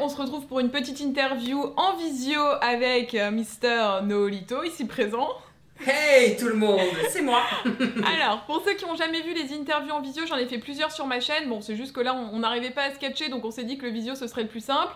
On se retrouve pour une petite interview en visio avec euh, Mister Noolito, ici présent. Hey tout le monde, c'est moi. Alors, pour ceux qui n'ont jamais vu les interviews en visio, j'en ai fait plusieurs sur ma chaîne. Bon, c'est juste que là, on n'arrivait pas à sketcher, donc on s'est dit que le visio ce serait le plus simple.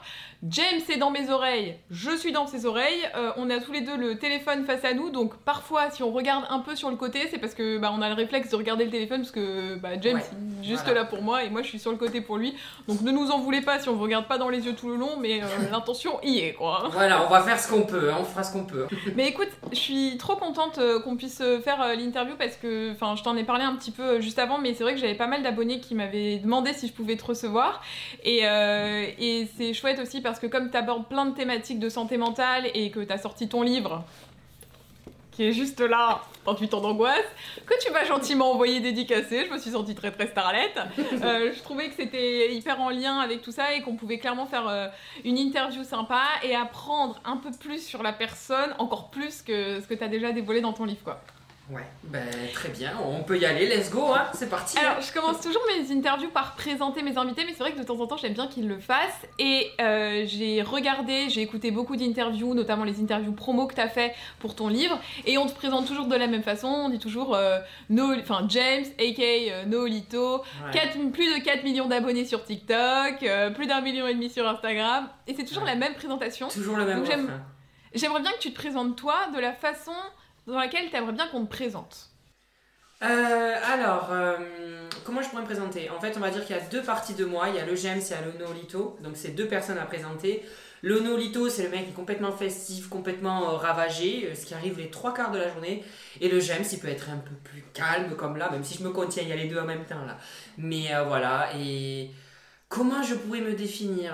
James est dans mes oreilles, je suis dans ses oreilles. Euh, on a tous les deux le téléphone face à nous, donc parfois, si on regarde un peu sur le côté, c'est parce que bah, on a le réflexe de regarder le téléphone parce que bah, James Ouais, est juste voilà. là pour moi et moi je suis sur le côté pour lui. Donc ne nous en voulez pas si on vous regarde pas dans les yeux tout le long, mais euh, l'intention y est quoi. Voilà, on va faire ce qu'on peut, hein, on fera ce qu'on peut. Mais écoute, je suis trop contente euh, qu'on puisse faire l'interview parce que, enfin, je t'en ai parlé un petit peu juste avant, mais c'est vrai que j'avais pas mal d'abonnés qui m'avaient demandé si je pouvais te recevoir. Et, euh, et c'est chouette aussi parce que comme tu abordes plein de thématiques de santé mentale et que tu as sorti ton livre, qui est juste là, 38 ans d'angoisse, que tu m'as gentiment envoyé dédicacé, je me suis sentie très très starlette. Euh, je trouvais que c'était hyper en lien avec tout ça et qu'on pouvait clairement faire euh, une interview sympa et apprendre un peu plus sur la personne, encore plus que ce que tu as déjà dévoilé dans ton livre quoi. Ouais, ben très bien, on peut y aller, let's go, hein, c'est parti. Alors, je commence toujours mes interviews par présenter mes invités, mais c'est vrai que de temps en temps, j'aime bien qu'ils le fassent. Et euh, j'ai regardé, j'ai écouté beaucoup d'interviews, notamment les interviews promo que tu as fait pour ton livre. Et on te présente toujours de la même façon. On dit toujours euh, no, enfin, James, aka euh, Noolito, Ouais. 4 plus de 4 millions d'abonnés sur TikTok, euh, plus d'un million et demi sur Instagram. Et c'est toujours Ouais. la même présentation. Toujours le même Donc, j'aime- refrain. J'aimerais bien que tu te présentes toi de la façon dans laquelle tu aimerais bien qu'on te présente. Euh, alors, euh, comment je pourrais me présenter? En fait, on va dire qu'il y a deux parties de moi. Il y a le James et il Nolito. Donc, c'est deux personnes à présenter. Le Nolito, c'est le mec qui est complètement festif, complètement euh, ravagé, ce qui arrive les trois quarts de la journée. Et le James, il peut être un peu plus calme comme là, même si je me contiens, il y a les deux en même temps là. Mais voilà, et comment je pourrais me définir?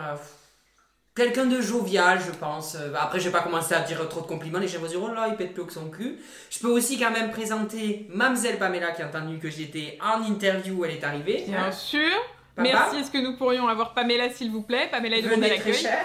Quelqu'un de jovial, je pense. Euh, Après, je vais pas commencer à dire trop de compliments. Les gens vont dire, oh là, il pète plus que son cul. Je peux aussi quand même présenter Mamselle Pamela qui a entendu que j'étais en interview où elle est arrivée. Bien Hein, sûr. papa Merci. Est-ce que nous pourrions avoir Pamela, s'il vous plaît? Pamela est Venez très cher.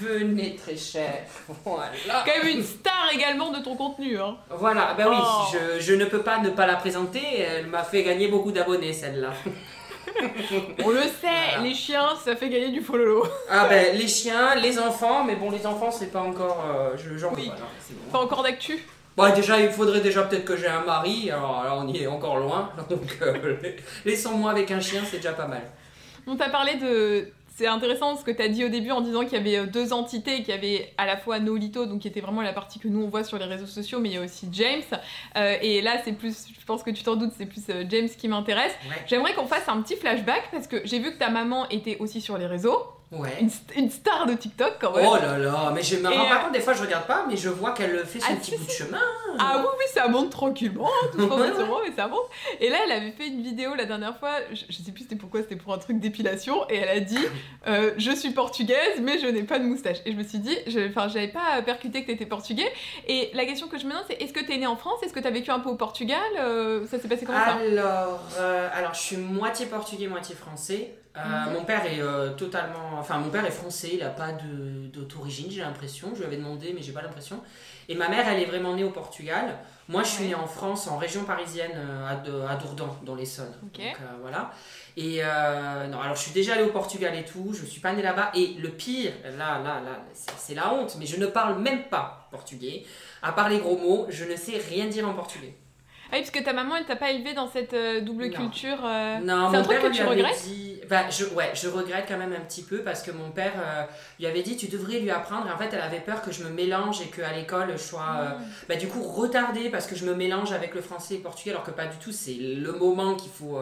Venez très cher. Voilà. Quand même une star également de ton contenu. Hein. Voilà, ben oui, Oh. je, je ne peux pas ne pas la présenter. Elle m'a fait gagner beaucoup d'abonnés, celle-là. On le sait, Voilà. les chiens, ça fait gagner du follow. Ah ben, les chiens, les enfants, mais bon, les enfants, c'est pas encore. euh, je veux Oui. bon. Pas encore d'actu. Bon, déjà, il faudrait déjà peut-être que j'ai un mari, alors là, on y est encore loin. Donc, euh, laissons-moi avec un chien, c'est déjà pas mal. On t'a parlé de. C'est intéressant ce que tu as dit au début en disant qu'il y avait euh, deux entités, qu'il y avait à la fois Nolito, donc qui était vraiment la partie que nous on voit sur les réseaux sociaux, mais il y a aussi James. Euh, et là, c'est plus, je pense que tu t'en doutes, c'est plus euh, James qui m'intéresse. Ouais. J'aimerais qu'on fasse un petit flashback parce que j'ai vu que ta maman était aussi sur les réseaux, Ouais. une, st- une star de TikTok quand même. Oh là là, mais je me rends pas euh, compte, des fois je regarde pas, mais je vois qu'elle fait son Ah, petit bout de chemin. Ah oui, oui, ça monte tranquillement, tout Ouais, sûrement, mais ça monte. Et là, elle avait fait une vidéo la dernière fois, je, je sais plus c'était pourquoi, c'était pour un truc d'épilation, et elle a dit euh, Je suis portugaise, mais je n'ai pas de moustache. Et je me suis dit, enfin, j'avais pas percuté que t'étais portugais. Et la question que je me demande, c'est est-ce que t'es né en France? Est-ce que t'as vécu un peu au Portugal? Euh, Ça s'est passé comment ça? Alors, euh, alors, je suis moitié portugais, moitié français. Euh, Mhm. Mon père est euh, totalement. Enfin, mon père est français, il a pas d'autorigine, j'ai l'impression. Je lui avais demandé, mais j'ai pas l'impression. Et ma mère, elle est vraiment née au Portugal. Moi, je suis née en France, en région parisienne, euh, à, de- à Dourdan, dans l'Essonne. Donc, euh, voilà. Et non, alors je suis déjà allée au Portugal et tout, je suis pas née là-bas. Et le pire, là, là, là, c'est la honte, mais je ne parle même pas portugais. À part les gros mots, je ne sais rien dire en portugais. Ah oui, parce que ta maman, elle t'a pas élevé dans cette euh, double Non. culture. euh, Non, c'est un truc père que tu regrettes dit. Bah, je, ouais, je regrette quand même un petit peu parce que mon père euh, lui avait dit tu devrais lui apprendre. Et en fait, elle avait peur que je me mélange et qu'à l'école je sois euh, Mm. bah, du coup retardée parce que je me mélange avec le français et le portugais alors que pas du tout. C'est le moment qu'il faut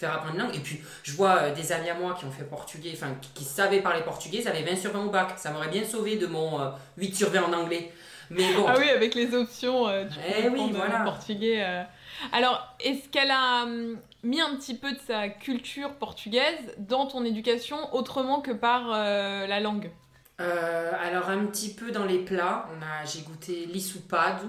faire apprendre une langue. Et puis, je vois des amis à moi qui ont fait portugais, enfin qui, qui savaient parler portugais, ils avaient 20 sur 20 au bac. Ça m'aurait bien sauvé de mon euh, 8 sur 20 en anglais. Mais bon. Ah oui, avec les options, euh, tu Eh oui, euh, voilà. le portugais. euh. Alors, est-ce qu'elle a. hum, mis un petit peu de sa culture portugaise dans ton éducation autrement que par euh, la langue? Euh, Alors un petit peu dans les plats, on a, j'ai goûté l'isupado,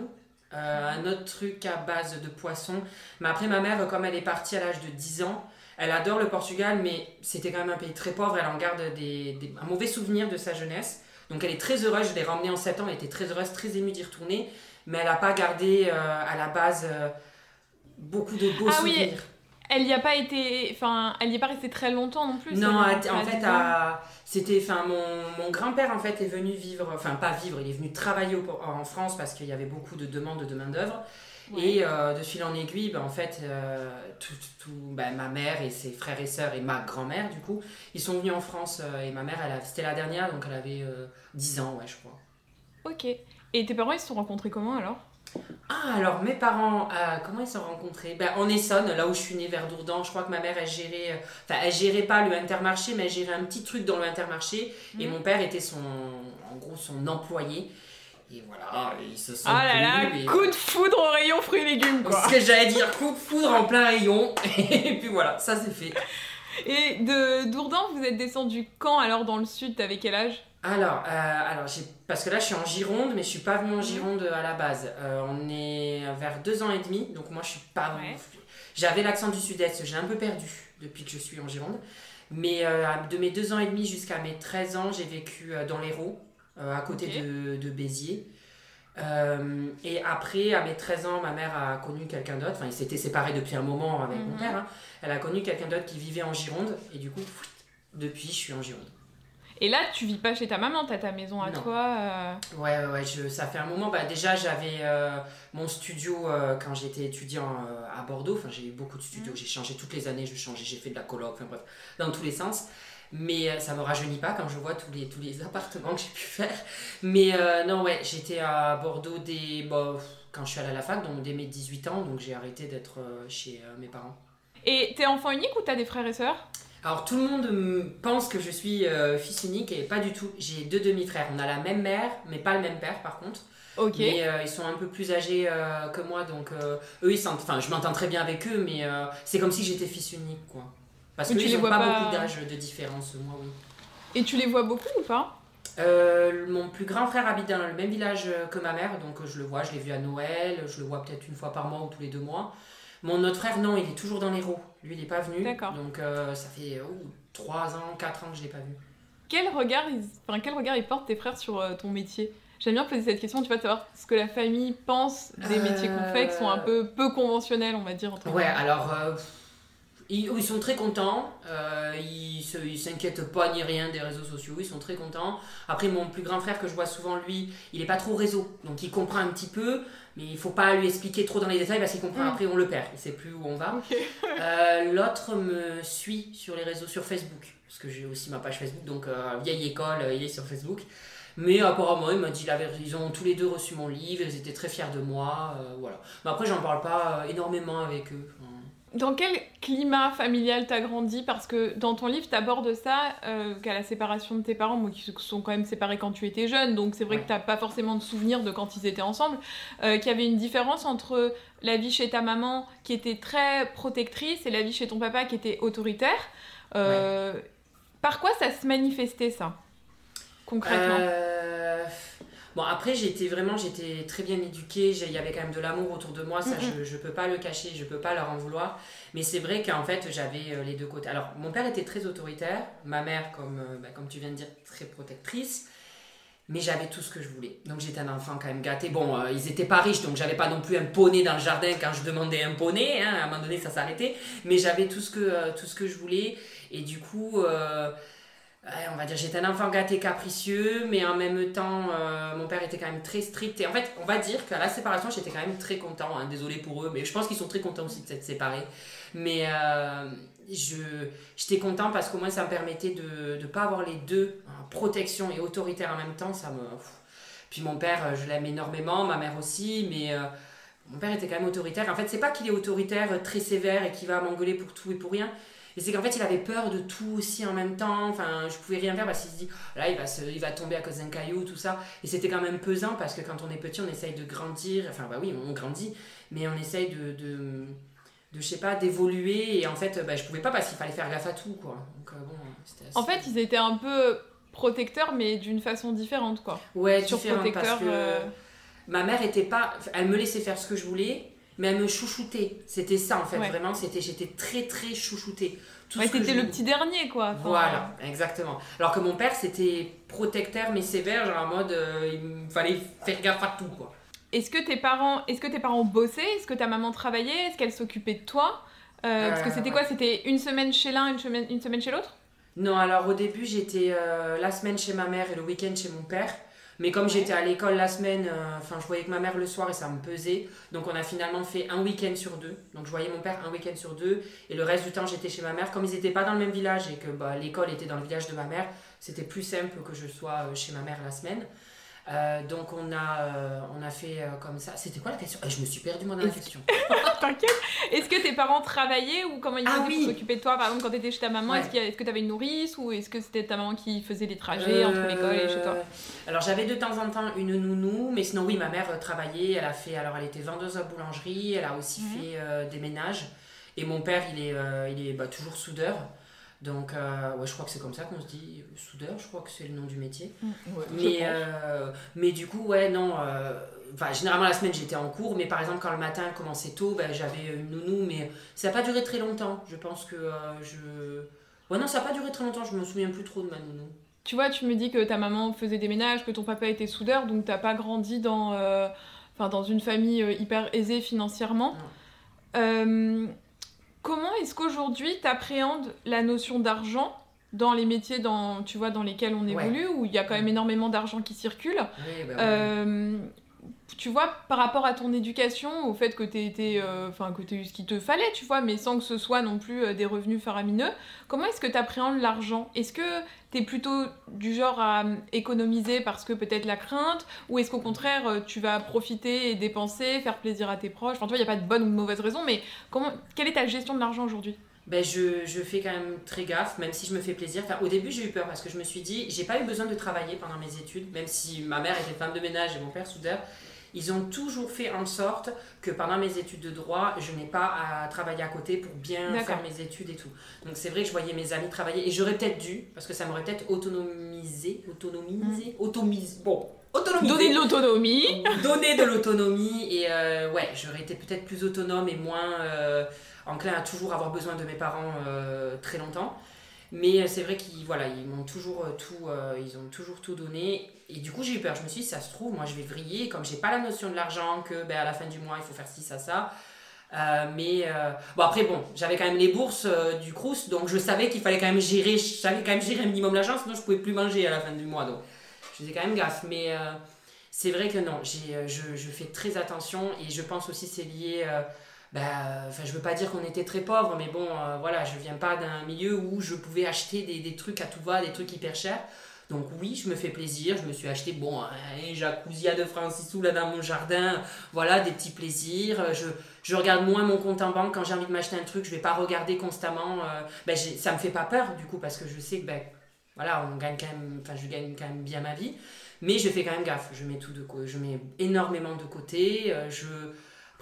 euh, un autre truc à base de poisson. Mais après ma mère, comme elle est partie à l'âge de 10 ans, elle adore le Portugal, mais c'était quand même un pays très pauvre, elle en garde des, des, un mauvais souvenir de sa jeunesse. Donc elle est très heureuse, je l'ai ramenée en 7 ans, elle était très heureuse, très émue d'y retourner, mais elle n'a pas gardé à la base beaucoup de beaux ah souvenirs. Oui. Elle n'y a pas été, enfin, elle n'y est pas restée très longtemps non plus. Non, en fait, c'était, enfin, mon, mon grand-père en fait est venu vivre, enfin pas vivre, il est venu travailler en France parce qu'il y avait beaucoup de demandes de main d'œuvre. Et euh, de fil en aiguille, ben, en fait, euh, tout, tout ben, ma mère et ses frères et sœurs et ma grand-mère, du coup, ils sont venus en France. Euh, et ma mère, c'était la dernière, donc elle avait 10 ans, ouais, je crois. Ok. Et tes parents, ils se sont rencontrés comment alors? Ah, alors mes parents, euh, comment ils se sont rencontrés? Ben, En Essonne, là où je suis née, vers Dourdan. Je crois que ma mère, elle gérait, euh, enfin, elle gérait pas le intermarché, mais elle gérait un petit truc dans le intermarché. Et mhm. mon père était son, en gros, son employé. Et voilà, ils se sont. Ah là là, coup de foudre au rayon fruits et légumes, quoi. Ce que j'allais dire, coup de foudre en plein rayon. Et puis voilà, ça c'est fait. Et de Dourdan, vous êtes descendu quand alors dans le sud T'avais quel âge? Alors, euh, alors parce que là je suis en Gironde, mais je suis pas venue en mhm. Gironde à la base. Euh, on est vers deux ans et demi, donc moi je suis pas. J'avais l'accent du sud-est, j'ai un peu perdu depuis que je suis en Gironde. Mais euh, de mes deux ans et demi jusqu'à mes 13 ans, j'ai vécu dans l'Hérault, à côté de, de, Béziers. et après, à mes 13 ans, ma mère a connu quelqu'un d'autre. Enfin, ils s'étaient séparés depuis un moment avec mon mhm. père. Hein. Elle a connu quelqu'un d'autre qui vivait en Gironde. Et du coup, depuis, je suis en Gironde. Et là, tu vis pas chez ta maman, t'as ta maison à toi. Euh... Ouais, ouais, je, ça fait un moment. Bah, déjà, j'avais euh, mon studio euh, quand j'étais étudiant euh, à Bordeaux. Enfin, j'ai eu beaucoup de studios. Mhm. J'ai changé toutes les années. Je changeais, j'ai fait de la coloc, enfin bref, dans tous les sens. Mais ça me rajeunit pas quand je vois tous les, tous les appartements que j'ai pu faire. Mais non, ouais, j'étais à Bordeaux dès, bon, quand je suis allée à la fac, donc dès mes 18 ans. Donc j'ai arrêté d'être chez mes parents. Et t'es enfant unique ou t'as des frères et sœurs? Alors tout le monde pense que je suis euh, fils unique et pas du tout. J'ai deux demi-frères. On a la même mère, mais pas le même père par contre. Ok. Mais euh, ils sont un peu plus âgés euh, que moi, donc eux ils sentent. Enfin, je m'entends très bien avec eux, mais c'est comme si j'étais fils unique, quoi. Parce qu'ils n'ont pas, pas, beaucoup d'âge de différence, moi oui. Et tu les vois beaucoup ou pas? Mon plus grand frère habite dans le même village que ma mère, donc je le vois, je l'ai vu à Noël, je le vois peut-être une fois par mois ou tous les deux mois. Mon autre frère, non, il est toujours dans l'Hérault. Lui, il n'est pas venu. Donc, euh, ça fait 3 ans, 4 ans que je ne l'ai pas vu. Quel regard, ils... enfin, quel regard ils portent tes frères sur euh, ton métier? J'aime bien poser cette question, tu vois, savoir ce que la famille pense des métiers qu'on fait, qui sont un peu peu conventionnels, on va dire. Entre ouais, alors, euh, ils, ils, sont très contents, ils ne s'inquiètent pas ni rien des réseaux sociaux, ils sont très contents. Après, mon plus grand frère que je vois souvent, lui, il n'est pas trop réseau, donc il comprend un petit peu mais il faut pas lui expliquer trop dans les détails parce qu'il comprend mm. après on le perd, il sait plus où on va. Euh, l'autre me suit sur les réseaux, sur Facebook, parce que j'ai aussi ma page Facebook, donc euh, vieille école, euh, il est sur Facebook. Mais apparemment, il m'a dit la vérité. Ils ont tous les deux reçu mon livre, ils étaient très fiers de moi. voilà. Mais après, j'en parle pas énormément avec eux. Dans quel climat familial t'as grandi? Parce que dans ton livre, t'abordes ça, euh, qu'à la séparation de tes parents, moi, qui sont quand même séparés quand tu étais jeune, donc c'est vrai que t'as pas forcément de souvenirs de quand ils étaient ensemble, euh, qu'il y avait une différence entre la vie chez ta maman, qui était très protectrice, et la vie chez ton papa, qui était autoritaire. Euh, par quoi ça se manifestait, ça, concrètement? Bon, après, j'étais vraiment, j'étais très bien éduquée, il y avait quand même de l'amour autour de moi, ça, je, je peux pas le cacher, je peux pas leur en vouloir. Mais c'est vrai qu'en fait, j'avais euh, les deux côtés. Alors, mon père était très autoritaire, ma mère, comme, euh, bah, comme tu viens de dire, très protectrice. Mais j'avais tout ce que je voulais. Donc j'étais un enfant quand même gâté. Bon, euh, ils étaient pas riches, donc j'avais pas non plus un poney dans le jardin quand je demandais un poney. Hein, à un moment donné, ça s'arrêtait. Mais j'avais tout, ce que tout ce que je voulais. Et du coup, on va dire j'étais un enfant gâté capricieux, mais en même temps, euh, mon père était quand même très strict. Et en fait, on va dire qu'à la séparation, j'étais quand même très content. Hein, désolé pour eux, mais je pense qu'ils sont très contents aussi de s'être séparés. Mais euh, j'étais content parce qu'au moins ça me permettait de ne pas avoir les deux, protection et autoritaire en même temps. Ça me... Puis mon père, euh, je l'aime énormément, ma mère aussi, mais mon père était quand même autoritaire. En fait, c'est pas qu'il est autoritaire, très sévère et qu'il va m'engueuler pour tout et pour rien et c'est qu'en fait, il avait peur de tout aussi en même temps. Enfin, je pouvais rien faire parce qu'il se dit, là, il va, se, il va tomber à cause d'un caillou, tout ça. Et c'était quand même pesant parce que quand on est petit, on essaye de grandir. Enfin, bah oui, on grandit, mais on essaye de, de, de je sais pas, d'évoluer. Et en fait, bah, je pouvais pas parce qu'il fallait faire gaffe à tout, quoi. Donc, bon, En fait, ils étaient un peu protecteurs, mais d'une façon différente, quoi. Ouais, différente parce que ma mère était pas. Elle me laissait faire ce que je voulais mais elle me chouchoutait. C'était ça en fait, vraiment, c'était j'étais très très chouchoutée. Ouais, c'était le petit dernier quoi. voilà, exactement. Alors que mon père c'était protecteur mais sévère, genre en mode euh, il fallait faire gaffe à tout quoi. Est-ce que tes parents, est-ce que tes parents bossaient? Est-ce que ta maman travaillait? Est-ce qu'elle s'occupait de toi? Euh, Parce que c'était quoi? C'était une semaine chez l'un, une semaine, une semaine chez l'autre? Non, alors au début j'étais euh, la semaine chez ma mère et le week-end chez mon père. Mais comme j'étais à l'école la semaine, euh, enfin je voyais que ma mère le soir et ça me pesait. Donc on a finalement fait un week-end sur deux. Donc je voyais mon père un week-end sur deux. Et le reste du temps j'étais chez ma mère. Comme ils n'étaient pas dans le même village et que bah, l'école était dans le village de ma mère, c'était plus simple que je sois euh, chez ma mère la semaine. Euh, donc on a, euh, on a fait euh, comme ça. C'était quoi la question? Je me suis perdue moi dans la question. T'inquiète. Est-ce que tes parents travaillaient ou comment ils ah, oui. s'occuper de toi Par exemple, quand tu étais chez ta maman, est-ce, que tu avais une nourrice ou est-ce que c'était ta maman qui faisait les trajets entre l'école et chez toi? Alors j'avais de temps en temps une nounou, mais sinon oui, ma mère travaillait. Elle a fait, alors elle était vendeuse à boulangerie. Elle a aussi mhm. fait des ménages. Et mon père, il est, il est bah, toujours soudeur. Donc, euh, ouais, je crois que c'est comme ça qu'on se dit soudeur, je crois que c'est le nom du métier. Mm, mais, euh, mais du coup, ouais, non. Euh, généralement, la semaine, j'étais en cours, mais par exemple, quand le matin commençait tôt, ben, j'avais une nounou, mais ça n'a pas duré très longtemps. Je pense que je. Ouais, non, ça n'a pas duré très longtemps, je me souviens plus trop de ma nounou. Tu vois, tu me dis que ta maman faisait des ménages, que ton papa était soudeur, donc t'as pas grandi dans, dans une famille hyper aisée financièrement. Comment est-ce qu'aujourd'hui tu appréhendes la notion d'argent dans les métiers dans, tu vois, dans lesquels on évolue, où il y a quand même énormément d'argent qui circule bah euh, tu vois, par rapport à ton éducation, au fait que tu été, euh, enfin que tu eu ce qu'il te fallait, tu vois, mais sans que ce soit non plus euh, des revenus faramineux, comment est-ce que tu appréhendes l'argent? Est-ce que tu es plutôt du genre à euh, économiser parce que peut-être la crainte, ou est-ce qu'au contraire tu vas profiter et dépenser, faire plaisir à tes proches? Enfin, tu vois, il n'y a pas de bonne ou de mauvaise raison, mais comment, quelle est ta gestion de l'argent aujourd'hui? Ben je, je, fais quand même très gaffe, même si je me fais plaisir. Au début, j'ai eu peur parce que je me suis dit, j'ai pas eu besoin de travailler pendant mes études, même si ma mère était femme de ménage et mon père soudeur ils ont toujours fait en sorte que pendant mes études de droit, je n'ai pas à travailler à côté pour bien faire mes études et tout. Donc c'est vrai que je voyais mes amis travailler et j'aurais peut-être dû, parce que ça m'aurait peut-être autonomisé, autonomisé, mm. automisé, bon, autonomisé. Donner de l'autonomie. Donner de l'autonomie et euh, ouais, j'aurais été peut-être plus autonome et moins euh, enclin à toujours avoir besoin de mes parents euh, très longtemps. Mais c'est vrai qu'ils voilà, ils m'ont toujours tout, ils ont toujours tout donné et du coup, j'ai eu peur. Je me suis dit, ça se trouve, moi, je vais vriller. Comme j'ai pas la notion de l'argent, que ben, à la fin du mois, il faut faire ci, ça, ça. Euh, mais euh, bon, après, bon, j'avais quand même les bourses euh, du Crous, donc je savais qu'il fallait quand même gérer, j'avais quand même gérer un minimum l'argent, sinon je pouvais plus manger à la fin du mois. Donc je faisais quand même gaffe. Mais c'est vrai que non, j'ai, je, je, fais très attention et je pense aussi c'est lié. Ben, enfin, je veux pas dire qu'on était très pauvres, mais bon, voilà, je viens pas d'un milieu où je pouvais acheter des, des trucs à tout va, des trucs hyper chers. Donc oui, je me fais plaisir, je me suis acheté, bon, un jacuzzi de Francisou là dans mon jardin, voilà, des petits plaisirs. Je, je regarde moins mon compte en banque quand j'ai envie de m'acheter un truc, je vais pas regarder constamment. Euh, ben, ça me fait pas peur du coup, parce que je sais que, ben, voilà, on gagne quand même, enfin, je gagne quand même bien ma vie. Mais je fais quand même gaffe, je mets tout de je mets énormément de côté. Euh, je...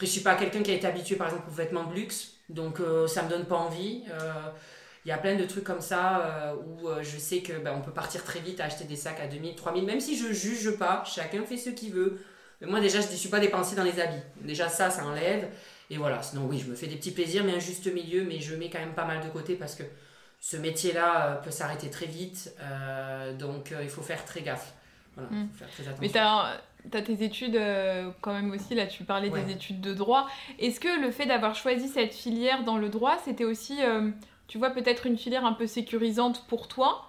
Après, je suis pas quelqu'un qui a été habitué par exemple aux vêtements de luxe, donc euh, ça me donne pas envie. Il y a plein de trucs comme ça euh, où euh, je sais que ben, on peut partir très vite à acheter des sacs à 2000, 3000, même si je juge pas, chacun fait ce qu'il veut. Mais moi déjà, je ne suis pas dépensée dans les habits. Déjà ça, ça enlève. Et voilà, sinon oui, je me fais des petits plaisirs, mais un juste milieu, mais je mets quand même pas mal de côté parce que ce métier-là euh, peut s'arrêter très vite, donc il faut faire très gaffe. Voilà, hmm. faut faire très attention. Mais tu as, tes études quand même aussi, là tu parlais des études de droit. Est-ce que le fait d'avoir choisi cette filière dans le droit, c'était aussi tu vois, peut-être une filière un peu sécurisante pour toi?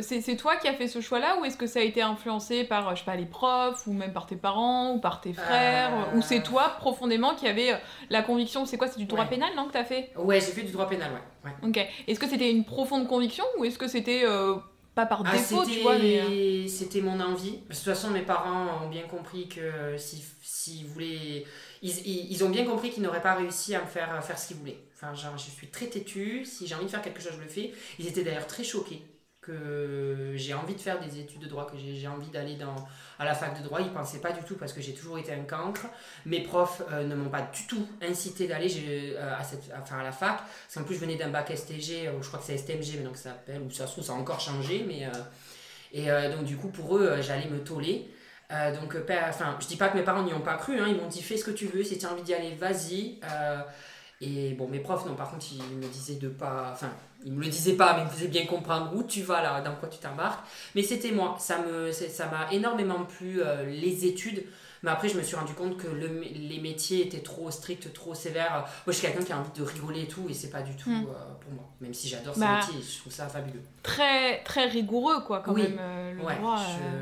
C'est toi qui as fait ce choix-là ou est-ce que ça a été influencé par, je sais pas, les profs ou même par tes parents ou par tes frères? Ou c'est toi profondément qui avait euh, la conviction, c'est quoi, c'est du droit pénal, non, que tu as fait? Ouais, j'ai fait du droit pénal, ouais. Ok. Est-ce que c'était une profonde conviction ou est-ce que c'était euh, pas par ah, défaut, tu vois euh, C'était mon envie. De toute façon, mes parents ont bien compris que s'ils si, voulaient... Ils, ils, ont bien compris qu'ils n'auraient pas réussi à me faire faire ce qu'ils voulaient. Enfin, genre, je suis très têtue. Si j'ai envie de faire quelque chose, je le fais. Ils étaient d'ailleurs très choqués que j'ai envie de faire des études de droit, que j'ai envie d'aller dans à la fac de droit. Ils pensaient pas du tout parce que j'ai toujours été un cancre. Mes profs euh, ne m'ont pas du tout incité d'aller euh, à, cette, à, la fac. Parce qu'en plus, je venais d'un bac STG, je crois que c'est STMG maintenant que ça s'appelle, ou ça se trouve, ça a encore changé. Mais, et donc, du coup, pour eux, j'allais me toller. donc, enfin, je dis pas que mes parents n'y ont pas cru, hein. ils m'ont dit fais ce que tu veux, si tu as envie d'y aller, vas-y. Et bon, mes profs, non, par contre, ils me disaient de pas. Enfin, il me le disait pas, mais il me faisait bien comprendre où tu vas là, dans quoi tu t'embarques. Mais c'était moi, ça me, ça m'a énormément plu euh, les études. Mais après, je me suis rendu compte que le, les métiers étaient trop stricts, trop sévères. Moi, je suis quelqu'un qui a envie de rigoler et tout, et c'est pas du tout hmm. euh, pour moi. Même si j'adore bah, ces métiers, je trouve ça fabuleux. Très, très rigoureux, quoi, quand même, euh, le droit.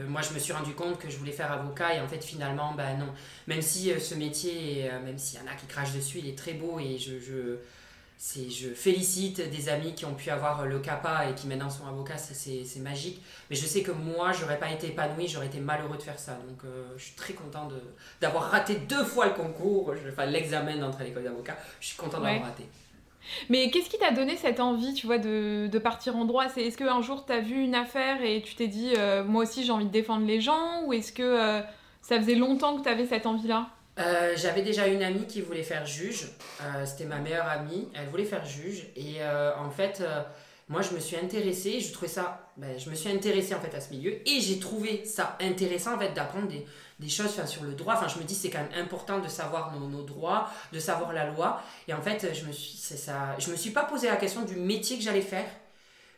moi, je me suis rendu compte que je voulais faire avocat, et en fait, finalement, ben non. Même si ce métier, même s'il y en a qui crachent dessus, il est très beau, et je, je je félicite des amis qui ont pu avoir le CAPA et qui maintenant sont avocats, c'est magique. Mais je sais que moi, j'aurais pas été épanoui, j'aurais été malheureux de faire ça. Donc euh, je suis très content d'avoir raté deux fois le concours, enfin l'examen d'entrée à l'école d'avocat. Je suis content d'avoir raté. Mais qu'est-ce qui t'a donné cette envie, tu vois, de, de partir en droit? C'est est-ce qu'un jour tu as vu une affaire et tu t'es dit, euh, moi aussi j'ai envie de défendre les gens? Ou est-ce que euh, ça faisait longtemps que tu avais cette envie-là? Euh, j'avais déjà une amie qui voulait faire juge. Euh, c'était ma meilleure amie. Elle voulait faire juge. Et euh, en fait, moi, je me suis intéressée. Je trouvais ça. Ben, je me suis intéressée en fait à ce milieu. Et j'ai trouvé ça intéressant en fait d'apprendre des, choses sur le droit. Enfin, je me dis c'est quand même important de savoir nos, nos, droits, de savoir la loi. Et en fait, je me suis, ça, je me suis pas posé la question du métier que j'allais faire.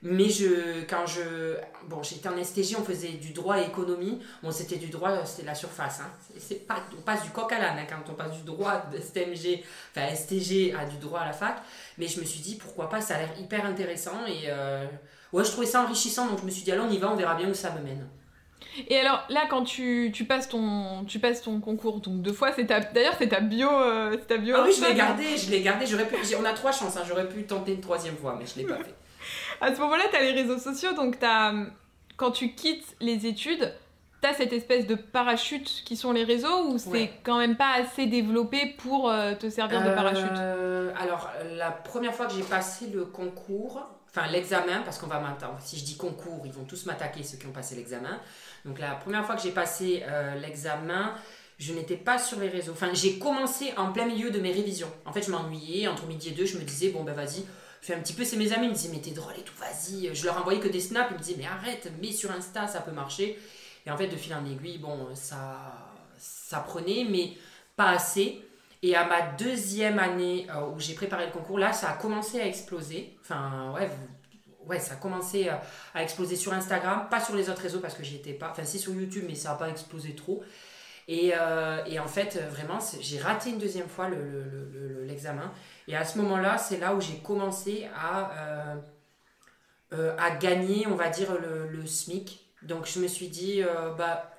Mais je, quand je. Bon, j'étais en STG, on faisait du droit et économie. Bon, c'était du droit, c'était la surface. Hein. C'est pas, on passe du coq à l'âne hein, quand on passe du droit de STMG, enfin STG à du droit à la fac. Mais je me suis dit, pourquoi pas, ça a l'air hyper intéressant. Et euh, ouais, je trouvais ça enrichissant. Donc je me suis dit, allez, on y va, on verra bien où ça me mène. Et alors là, quand tu, tu, passes, ton, tu passes ton concours, donc deux fois, c'est ta, d'ailleurs c'est ta bio, euh, ta bio. Ah oui, je l'ai gardé, je l'ai gardé. J'aurais pu, on a trois chances, hein, j'aurais pu tenter une troisième fois, mais je l'ai pas fait à ce moment-là, tu as les réseaux sociaux, donc as, quand tu quittes les études, tu as cette espèce de parachute qui sont les réseaux ou c'est quand même pas assez développé pour euh, te servir de parachute? Euh, Alors, la première fois que j'ai passé le concours, enfin l'examen, parce qu'on va m'attendre, si je dis concours, ils vont tous m'attaquer ceux qui ont passé l'examen. Donc, la première fois que j'ai passé euh, l'examen, je n'étais pas sur les réseaux. Enfin, j'ai commencé en plein milieu de mes révisions. En fait, je m'ennuyais. Entre midi et deux, je me disais, bon, ben vas-y, fais un petit peu, c'est mes amis, ils me disaient, mais t'es drôle et tout, vas-y. Je leur envoyais que des snaps, ils me disaient, mais arrête, mets sur Insta, ça peut marcher. Et en fait, de fil en aiguille, bon, ça, ça prenait, mais pas assez. Et à ma deuxième année euh, où j'ai préparé le concours, là, ça a commencé à exploser. Enfin, ouais, ouais, ça a commencé euh, à exploser sur Instagram, pas sur les autres réseaux parce que j'y étais pas. Enfin, si sur YouTube, mais ça n'a pas explosé trop. Et, euh, et en fait, vraiment, j'ai raté une deuxième fois l'examen. Le, le, et à ce moment-là, c'est là où j'ai commencé à, euh, euh, à gagner, on va dire, le, SMIC. Donc je me suis dit, euh, bah,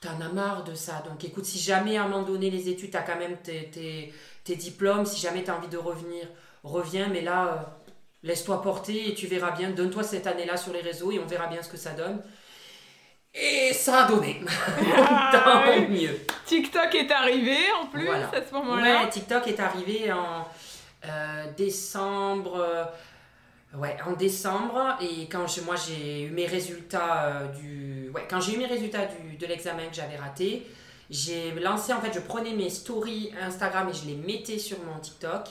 t'en as marre de ça. Donc écoute, si jamais à un moment donné les études, t'as quand même tes, tes, tes, diplômes, si jamais t'as envie de revenir, reviens. Mais là, laisse-toi porter et tu verras bien. Donne-toi cette année-là sur les réseaux et on verra bien ce que ça donne. Et ça a donné. Ah, Tant mieux. TikTok est arrivé en plus à ce moment-là. Ouais, TikTok est arrivé en euh, décembre. Euh, ouais, en décembre. Et quand moi j'ai eu mes résultats euh, du. Ouais, quand j'ai eu mes résultats du, de l'examen que j'avais raté, j'ai lancé en fait, je prenais mes stories Instagram et je les mettais sur mon TikTok.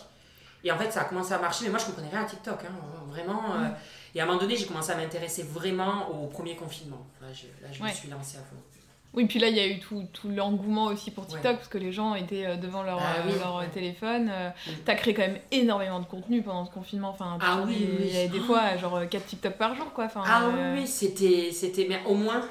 Et en fait, ça a commencé à marcher, mais moi je comprenais rien à TikTok. Hein, vraiment. Mm. Et à un moment donné, j'ai commencé à m'intéresser vraiment au premier confinement. là, je me suis lancée à fond. Oui, puis là, il y a eu tout, tout l'engouement aussi pour TikTok, parce que les gens étaient euh, devant leur, ah euh, leur téléphone. Euh, tu as créé quand même énormément de contenu pendant ce confinement. Enfin, ah oui, Il y avait des fois, genre 4 TikTok par jour, quoi. Enfin, ah oui, c'était, c'était... Mais au moins,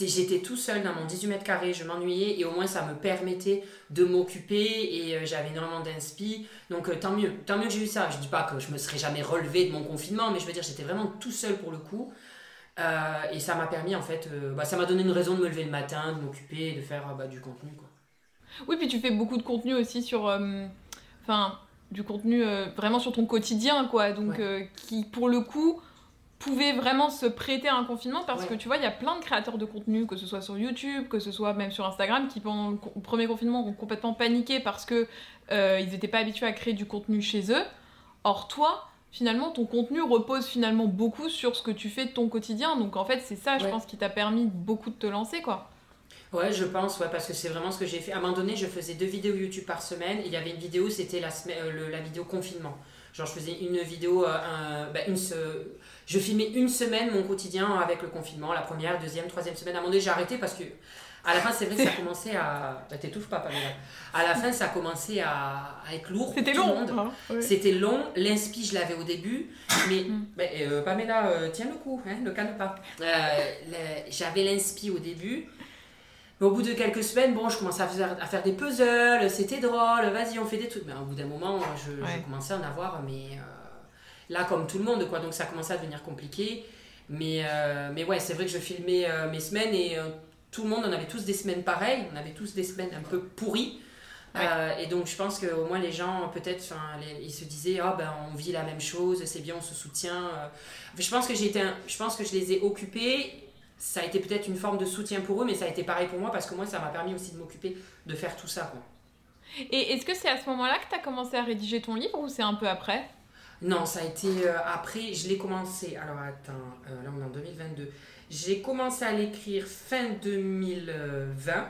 j'étais tout seul dans mon 18 mètres carrés, je m'ennuyais, et au moins, ça me permettait de m'occuper, et j'avais énormément d'inspi. Donc, tant mieux. Tant mieux que j'ai eu ça. Je dis pas que je me serais jamais relevé de mon confinement, mais je veux dire, j'étais vraiment tout seul pour le coup. Euh, et ça m'a permis, en fait, euh, bah, ça m'a donné une raison de me lever le matin, de m'occuper, de faire bah, du contenu. Quoi. Oui, puis tu fais beaucoup de contenu aussi sur. Euh, enfin, du contenu vraiment sur ton quotidien, quoi. Donc, qui, pour le coup, pouvait vraiment se prêter à un confinement parce que tu vois, il y a plein de créateurs de contenu, que ce soit sur YouTube, que ce soit même sur Instagram, qui pendant le premier confinement ont complètement paniqué parce que ils n'étaient pas habitués à créer du contenu chez eux. Or, toi, finalement, ton contenu repose finalement beaucoup sur ce que tu fais de ton quotidien. Donc en fait, c'est ça, je pense, qui t'a permis beaucoup de te lancer, quoi. Ouais, je pense, ouais, parce que c'est vraiment ce que j'ai fait. À un moment donné, je faisais deux vidéos YouTube par semaine. il y avait une vidéo, c'était la, euh, la vidéo confinement. Genre, je faisais une vidéo, euh, bah, une, je filmais une semaine mon quotidien avec le confinement, la première, deuxième, troisième semaine. À un moment donné, j'ai arrêté parce que à la fin, c'est vrai que ça commençait à. Bah, t'étouffes pas, Pamela. À la fin, ça a commencé à, à être lourd. C'était long. Hein, C'était long. L'inspi, je l'avais au début. Mais mm. bah, euh, Pamela, euh, tiens le coup, hein, ne canne pas. J'avais l'inspi au début. Mais au bout de quelques semaines, bon, je commençais à faire, à faire des puzzles, c'était drôle, vas-y, on fait des trucs. Mais au bout d'un moment, je, commençais à en avoir, mais euh, là, comme tout le monde, quoi. Donc ça commençait à devenir compliqué. Mais, euh, mais ouais, c'est vrai que je filmais euh, mes semaines et tout le monde, on avait tous des semaines pareilles, on avait tous des semaines un peu pourries. et donc je pense qu'au moins les gens peut-être ils se disaient oh, ben on vit la même chose c'est bien on se soutient je pense que j'ai été je pense que je les ai occupés ça a été peut-être une forme de soutien pour eux, mais ça a été pareil pour moi parce que moi, ça m'a permis aussi de m'occuper de faire tout ça. Quoi. Et est-ce que c'est à ce moment-là que tu as commencé à rédiger ton livre ou c'est un peu après? Non, ça a été euh, après. Je l'ai commencé. Alors attends, euh, là on est en 2022. J'ai commencé à l'écrire fin 2020.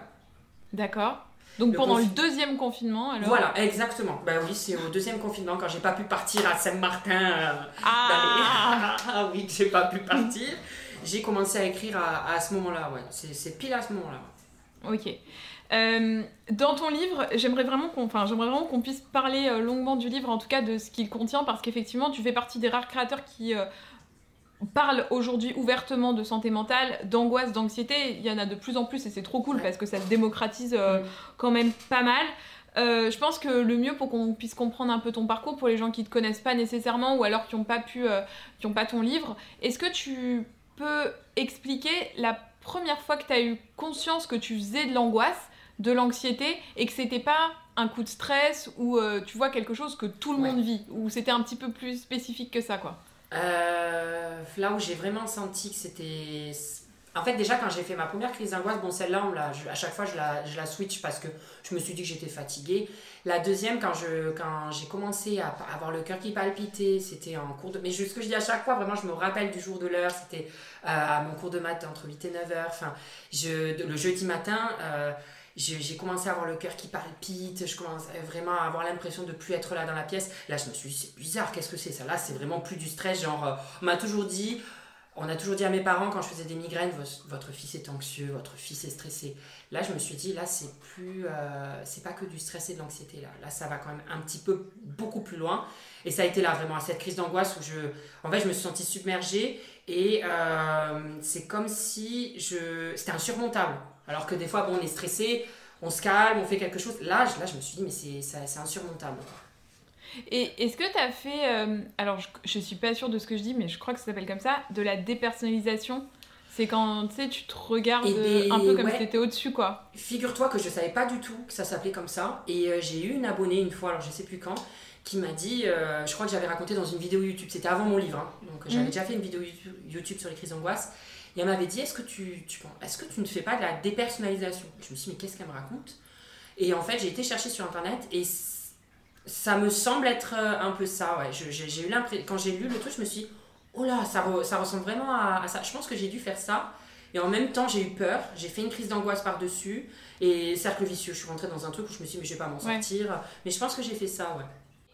D'accord. Donc pendant le deuxième confinement, alors? Voilà, exactement. Ben oui, c'est au deuxième confinement quand j'ai pas pu partir à Saint-Martin. Euh, ah. ah oui, que j'ai pas pu partir j'ai commencé à écrire à, à ce moment-là, ouais. C'est pile à ce moment-là. Ok. Euh, dans ton livre, j'aimerais vraiment qu'on enfin, vraiment qu'on puisse parler euh, longuement du livre, en tout cas de ce qu'il contient, parce qu'effectivement, tu fais partie des rares créateurs qui euh, parlent aujourd'hui ouvertement de santé mentale, d'angoisse, d'anxiété. Il y en a de plus en plus et c'est trop cool parce que ça se démocratise quand même pas mal. je pense que le mieux pour qu'on puisse comprendre un peu ton parcours, pour les gens qui ne te connaissent pas nécessairement ou alors qui n'ont pas pu, qui ont pas ton livre, est-ce que tu peux expliquer la première fois que tu as eu conscience que tu faisais de l'angoisse, de l'anxiété et que c'était pas un coup de stress ou euh, tu vois quelque chose que tout le monde vit ou c'était un petit peu plus spécifique que ça quoi euh, Là où j'ai vraiment senti que c'était en fait, déjà, quand j'ai fait ma première crise d'angoisse, bon, celle-là, à chaque fois, je la, je la switch parce que je me suis dit que j'étais fatiguée. La deuxième, quand, je, quand j'ai commencé à avoir le cœur qui palpitait, c'était en cours de. Mais ce que je dis à chaque fois, vraiment, je me rappelle du jour de l'heure, c'était euh, à mon cours de maths entre 8 et 9 heures. Enfin, je, le jeudi matin. J'ai commencé à avoir le cœur qui palpite, je commence vraiment à avoir l'impression de plus être là dans la pièce. Là, je me suis dit, c'est bizarre, qu'est-ce que c'est ça? Là, c'est vraiment plus du stress. Genre, euh, on m'a toujours dit, on a toujours dit à mes parents quand je faisais des migraines, votre fils est anxieux, votre fils est stressé. Là, je me suis dit, là, c'est plus, euh, c'est pas que du stress et de l'anxiété. Là. là, ça va quand même un petit peu, beaucoup plus loin. Et ça a été là vraiment à cette crise d'angoisse où je, en fait, je me suis sentie submergée et euh, c'est comme si je, c'était insurmontable. Alors que des fois, bon, on est stressé, on se calme, on fait quelque chose. Là, je, là, je me suis dit, mais c'est, c'est insurmontable. Et est-ce que tu as fait, euh, alors je, ne suis pas sûre de ce que je dis, mais je crois que ça s'appelle comme ça, de la dépersonnalisation c'est quand tu sais, tu te regardes un peu comme si tu étais au-dessus, quoi. Figure-toi que je savais pas du tout que ça s'appelait comme ça. Et euh, j'ai eu une abonnée une fois, alors je sais plus quand, qui m'a dit, euh, je crois que j'avais raconté dans une vidéo YouTube, c'était avant mon livre, hein. donc j'avais mm. déjà fait une vidéo YouTube sur les crises d'angoisse. Et elle m'avait dit, est-ce que tu, tu, est-ce que tu ne fais pas de la dépersonnalisation? Je me suis dit, mais qu'est-ce qu'elle me raconte? Et en fait, j'ai été chercher sur Internet et ça me semble être euh, un peu ça, ouais. J'ai eu l'impression, quand j'ai lu le truc, je me suis dit, oh là, ça, ça ressemble vraiment à, ça. Je pense que j'ai dû faire ça. Et en même temps, j'ai eu peur, j'ai fait une crise d'angoisse par-dessus. Et cercle vicieux, je suis rentrée dans un truc où je me suis dit, mais je vais pas m'en sortir. Mais je pense que j'ai fait ça, ouais.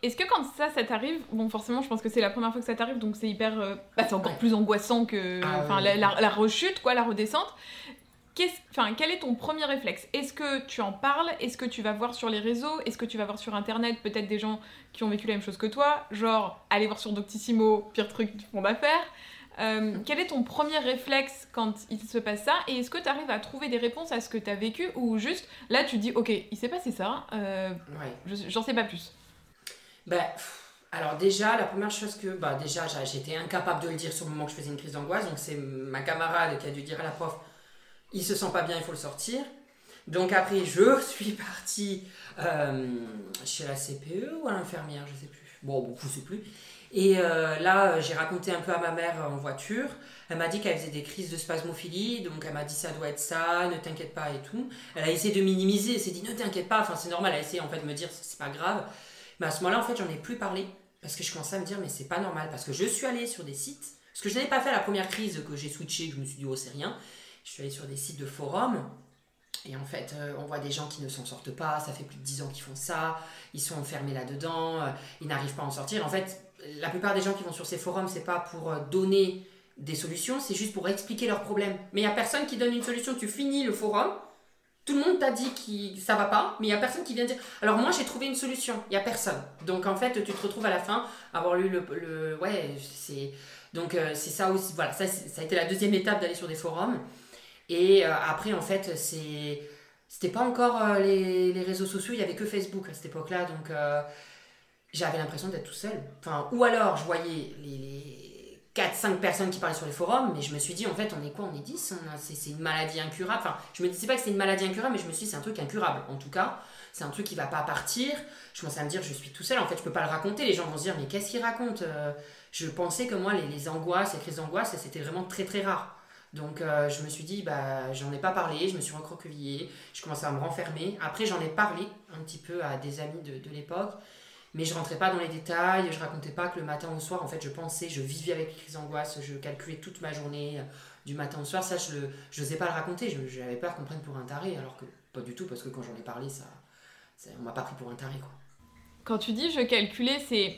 Est-ce que quand ça, ça t'arrive, bon forcément je pense que c'est la première fois que ça t'arrive, donc c'est hyper... Euh, bah, c'est encore plus angoissant que ah la, la, rechute, quoi, la redescente. Enfin, quel est ton premier réflexe? Est-ce que tu en parles? Est-ce que tu vas voir sur les réseaux? Est-ce que tu vas voir sur internet peut-être des gens qui ont vécu la même chose que toi? Genre, aller voir sur Doctissimo, pire truc du fond d'affaires. Euh, quel est ton premier réflexe quand il se passe ça? Et est-ce que tu arrives à trouver des réponses à ce que tu as vécu? Ou juste, là, tu dis, ok, il s'est passé ça, euh, j'en sais pas plus Ben, alors déjà, la première chose que... Bah déjà, j'étais incapable de le dire sur le moment que je faisais une crise d'angoisse. Donc c'est ma camarade qui a dû dire à la prof, il se sent pas bien, il faut le sortir. Donc après, je suis partie euh, chez la CPE ou à l'infirmière, je sais plus. Bon, beaucoup, je sais plus. Et euh, là, j'ai raconté un peu à ma mère en voiture. Elle m'a dit qu'elle faisait des crises de spasmophilie, donc elle m'a dit ça doit être ça, ne t'inquiète pas et tout. Elle a essayé de minimiser, elle s'est dit ne t'inquiète pas, enfin c'est normal, elle a essayé en fait de me dire c'est pas grave. Mais à ce moment-là, en fait, j'en ai plus parlé. Parce que je commençais à me dire, mais c'est pas normal, parce que je suis allée sur des sites, parce que je n'avais pas fait la première crise que j'ai switché, je me suis dit, oh, c'est rien. Je suis allée sur des sites de forums, et en fait, euh, on voit des gens qui ne s'en sortent pas, ça fait plus de 10 ans qu'ils font ça, ils sont enfermés là-dedans, euh, ils n'arrivent pas à en sortir. En fait, la plupart des gens qui vont sur ces forums, c'est pas pour euh, donner des solutions, c'est juste pour expliquer leurs problèmes. Mais il n'y a personne qui donne une solution. Tu finis le forum, tout le monde t'a dit que ça va pas, mais il n'y a personne qui vient dire. Alors moi j'ai trouvé une solution, il n'y a personne. Donc en fait tu te retrouves à la fin avoir lu le. le ouais, c'est. Donc c'est ça aussi. Voilà, ça, ça a été la deuxième étape d'aller sur des forums. Et euh, après, en fait, c'est. C'était pas encore euh, les, les, réseaux sociaux, il y avait que Facebook à cette époque-là, donc euh, j'avais l'impression d'être tout seul. Enfin, ou alors, je voyais les 4-5 personnes qui parlaient sur les forums, mais je me suis dit, en fait, on est quoi? On est 10 C'est une maladie incurable. Enfin, je me disais pas que c'était une maladie incurable, mais je me suis dit, c'est un truc incurable, en tout cas. C'est un truc qui va pas partir. Je commençais à me dire, je suis tout seul, en fait, je peux pas le raconter. Les gens vont se dire, mais qu'est-ce qu'il raconte Je pensais que moi, les, angoisses, les crises d'angoisse, c'était vraiment très très rare. Donc euh, je me suis dit, bah, j'en ai pas parlé, je me suis recroquevillée, je commençais à me renfermer. Après, j'en ai parlé un petit peu à des amis de l'époque, mais je rentrais pas dans les détails, je racontais pas que le matin au soir, en fait, je pensais, je vivais avec les crises d'angoisse, je calculais toute ma journée, euh, du matin au soir. Ça, je n'osais pas le raconter, j'avais peur qu'on prenne pour un taré, alors que pas du tout, parce que quand j'en ai parlé, ça, ça on m'a pas pris pour un taré. Quoi. Quand tu dis je calculais, c'est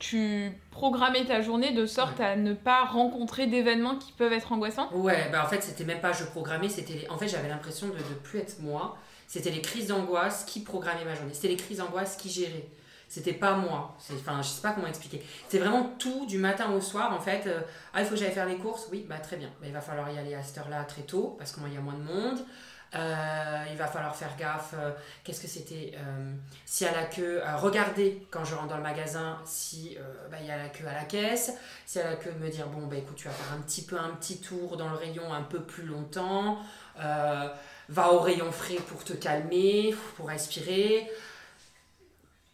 tu programmais ta journée de sorte à ne pas rencontrer d'événements qui peuvent être angoissants? Ouais, bah en fait, c'était même pas je programmais, c'était en fait, j'avais l'impression de ne plus être moi. C'était les crises d'angoisse qui programmaient ma journée. C'était les crises d'angoisse qui géraient. C'était pas moi. Enfin, je sais pas comment expliquer. C'est vraiment tout du matin au soir en fait. Euh, ah, il faut que j'aille faire les courses. Oui, bah très bien. Bah, il va falloir y aller à cette heure-là très tôt parce qu'il y a moins de monde. Euh, il va falloir faire gaffe. Euh, qu'est-ce que c'était Si a la queue, regardez quand je rentre dans le magasin si bah, il y a la queue à la caisse. Si a la queue, me dire bon, bah écoute, tu vas faire un petit peu un petit tour dans le rayon un peu plus longtemps. va au rayon frais pour te calmer, pour respirer.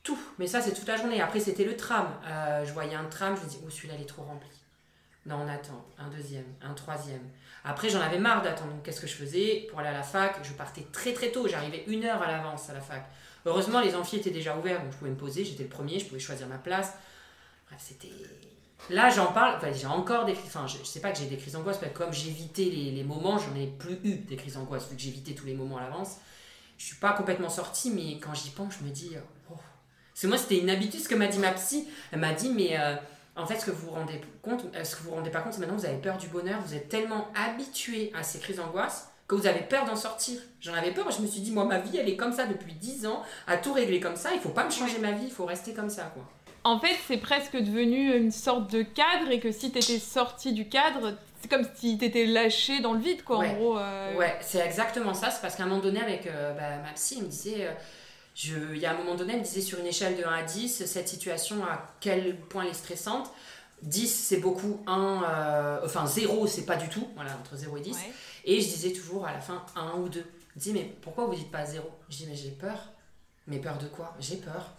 Tout. Mais ça, c'est toute la journée. Après, c'était le tram. je voyais un tram, je me dis, oh, celui-là, il est trop rempli. Non, on attend. Un deuxième, un troisième. Après, j'en avais marre d'attendre. qu'est-ce que je faisais Pour aller à la fac, je partais très très tôt. J'arrivais une heure à l'avance à la fac. Heureusement, les amphis étaient déjà ouverts, donc je pouvais me poser. J'étais le premier, je pouvais choisir ma place. Bref, c'était. Là, j'en parle. Enfin, j'ai encore des. Enfin, je, sais pas que j'ai des crises d'angoisse, mais comme j'évitais les, les moments, j'en ai plus eu des crises d'angoisse, vu que j'évitais tous les moments à l'avance. Je suis pas complètement sortie, mais quand j'y pense, je me dis. Oh. Parce que moi, c'était une habitude, ce que m'a dit ma psy. Elle m'a dit, mais. Euh, en fait, ce que vous vous rendez compte, euh, ce que vous vous rendez pas compte, c'est maintenant vous avez peur du bonheur, vous êtes tellement habitué à ces crises d'angoisse que vous avez peur d'en sortir. J'en avais peur, je me suis dit, moi, ma vie, elle est comme ça depuis 10 ans, à tout régler comme ça, il faut pas me changer ma vie, il faut rester comme ça, quoi. En fait, c'est presque devenu une sorte de cadre et que si tu étais sorti du cadre, c'est comme si tu étais lâché dans le vide, quoi, en gros. Euh. Ouais, c'est exactement ça. C'est parce qu'à un moment donné, avec euh, bah, ma psy, elle me disait il y a un moment donné, elle me disait sur une échelle de 1 à 10, cette situation, à quel point elle est stressante? 10, c'est beaucoup. 1, euh, enfin 0, c'est pas du tout. Voilà, entre 0 et 10. Et je disais toujours à la fin 1 ou 2. Je dis, mais pourquoi vous dites pas 0 Je dis, mais j'ai peur. Mais peur de quoi? J'ai peur.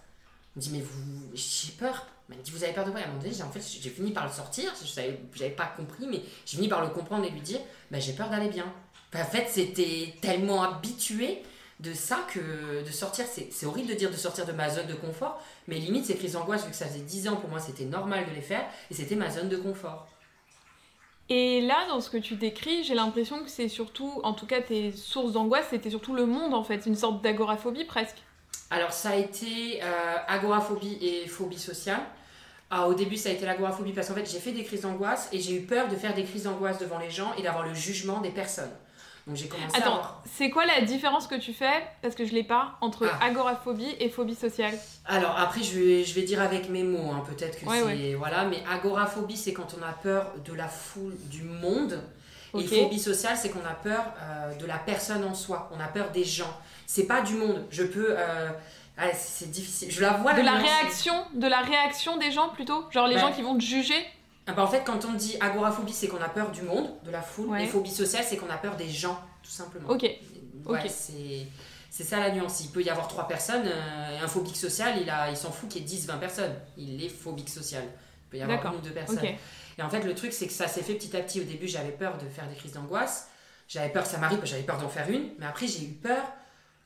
Elle me dit, mais vous. J'ai peur. Elle me dit, vous avez peur de quoi? À un moment donné, en fait, j'ai fini par le sortir. Je n'avais pas compris, mais j'ai fini par le comprendre et lui dire, bah, j'ai peur d'aller bien. En fait, c'était tellement habitué de ça que de sortir, c'est horrible de dire de sortir de ma zone de confort, mais limite ces crises d'angoisse, vu que ça faisait 10 ans pour moi, c'était normal de les faire, et c'était ma zone de confort. Et là, dans ce que tu décris, j'ai l'impression que c'est surtout, en tout cas tes sources d'angoisse, c'était surtout le monde en fait, une sorte d'agoraphobie presque. Alors ça a été euh, agoraphobie et phobie sociale. Ah, au début, ça a été l'agoraphobie parce qu'en fait, j'ai fait des crises d'angoisse et j'ai eu peur de faire des crises d'angoisse devant les gens et d'avoir le jugement des personnes. Donc j'ai commencé Attends, c'est quoi la différence que tu fais, parce que je l'ai pas, entre ah. agoraphobie et phobie sociale Alors après, je vais, je vais dire avec mes mots, hein, peut-être que c'est... Voilà, mais agoraphobie, c'est quand on a peur de la foule, du monde. Et phobie sociale, c'est qu'on a peur euh, de la personne en soi, on a peur des gens. C'est pas du monde. Je peux... Euh, ah, c'est difficile. Je la vois. De la réaction, de la réaction des gens plutôt, genre les gens qui vont te juger? Ah bah, en fait, quand on dit agoraphobie, c'est qu'on a peur du monde, de la foule. Et phobie sociale, c'est qu'on a peur des gens, tout simplement. Ok. Ouais, c'est. C'est ça la nuance. Il peut y avoir trois personnes. Euh, un phobique social, il, a, il s'en fout qu'il y ait 10, 20 personnes. Il est phobique social. Il peut y avoir une ou deux personnes. Et en fait, le truc, c'est que ça s'est fait petit à petit. Au début, j'avais peur de faire des crises d'angoisse. J'avais peur ça m'arrive, j'avais peur d'en faire une. Mais après, j'ai eu peur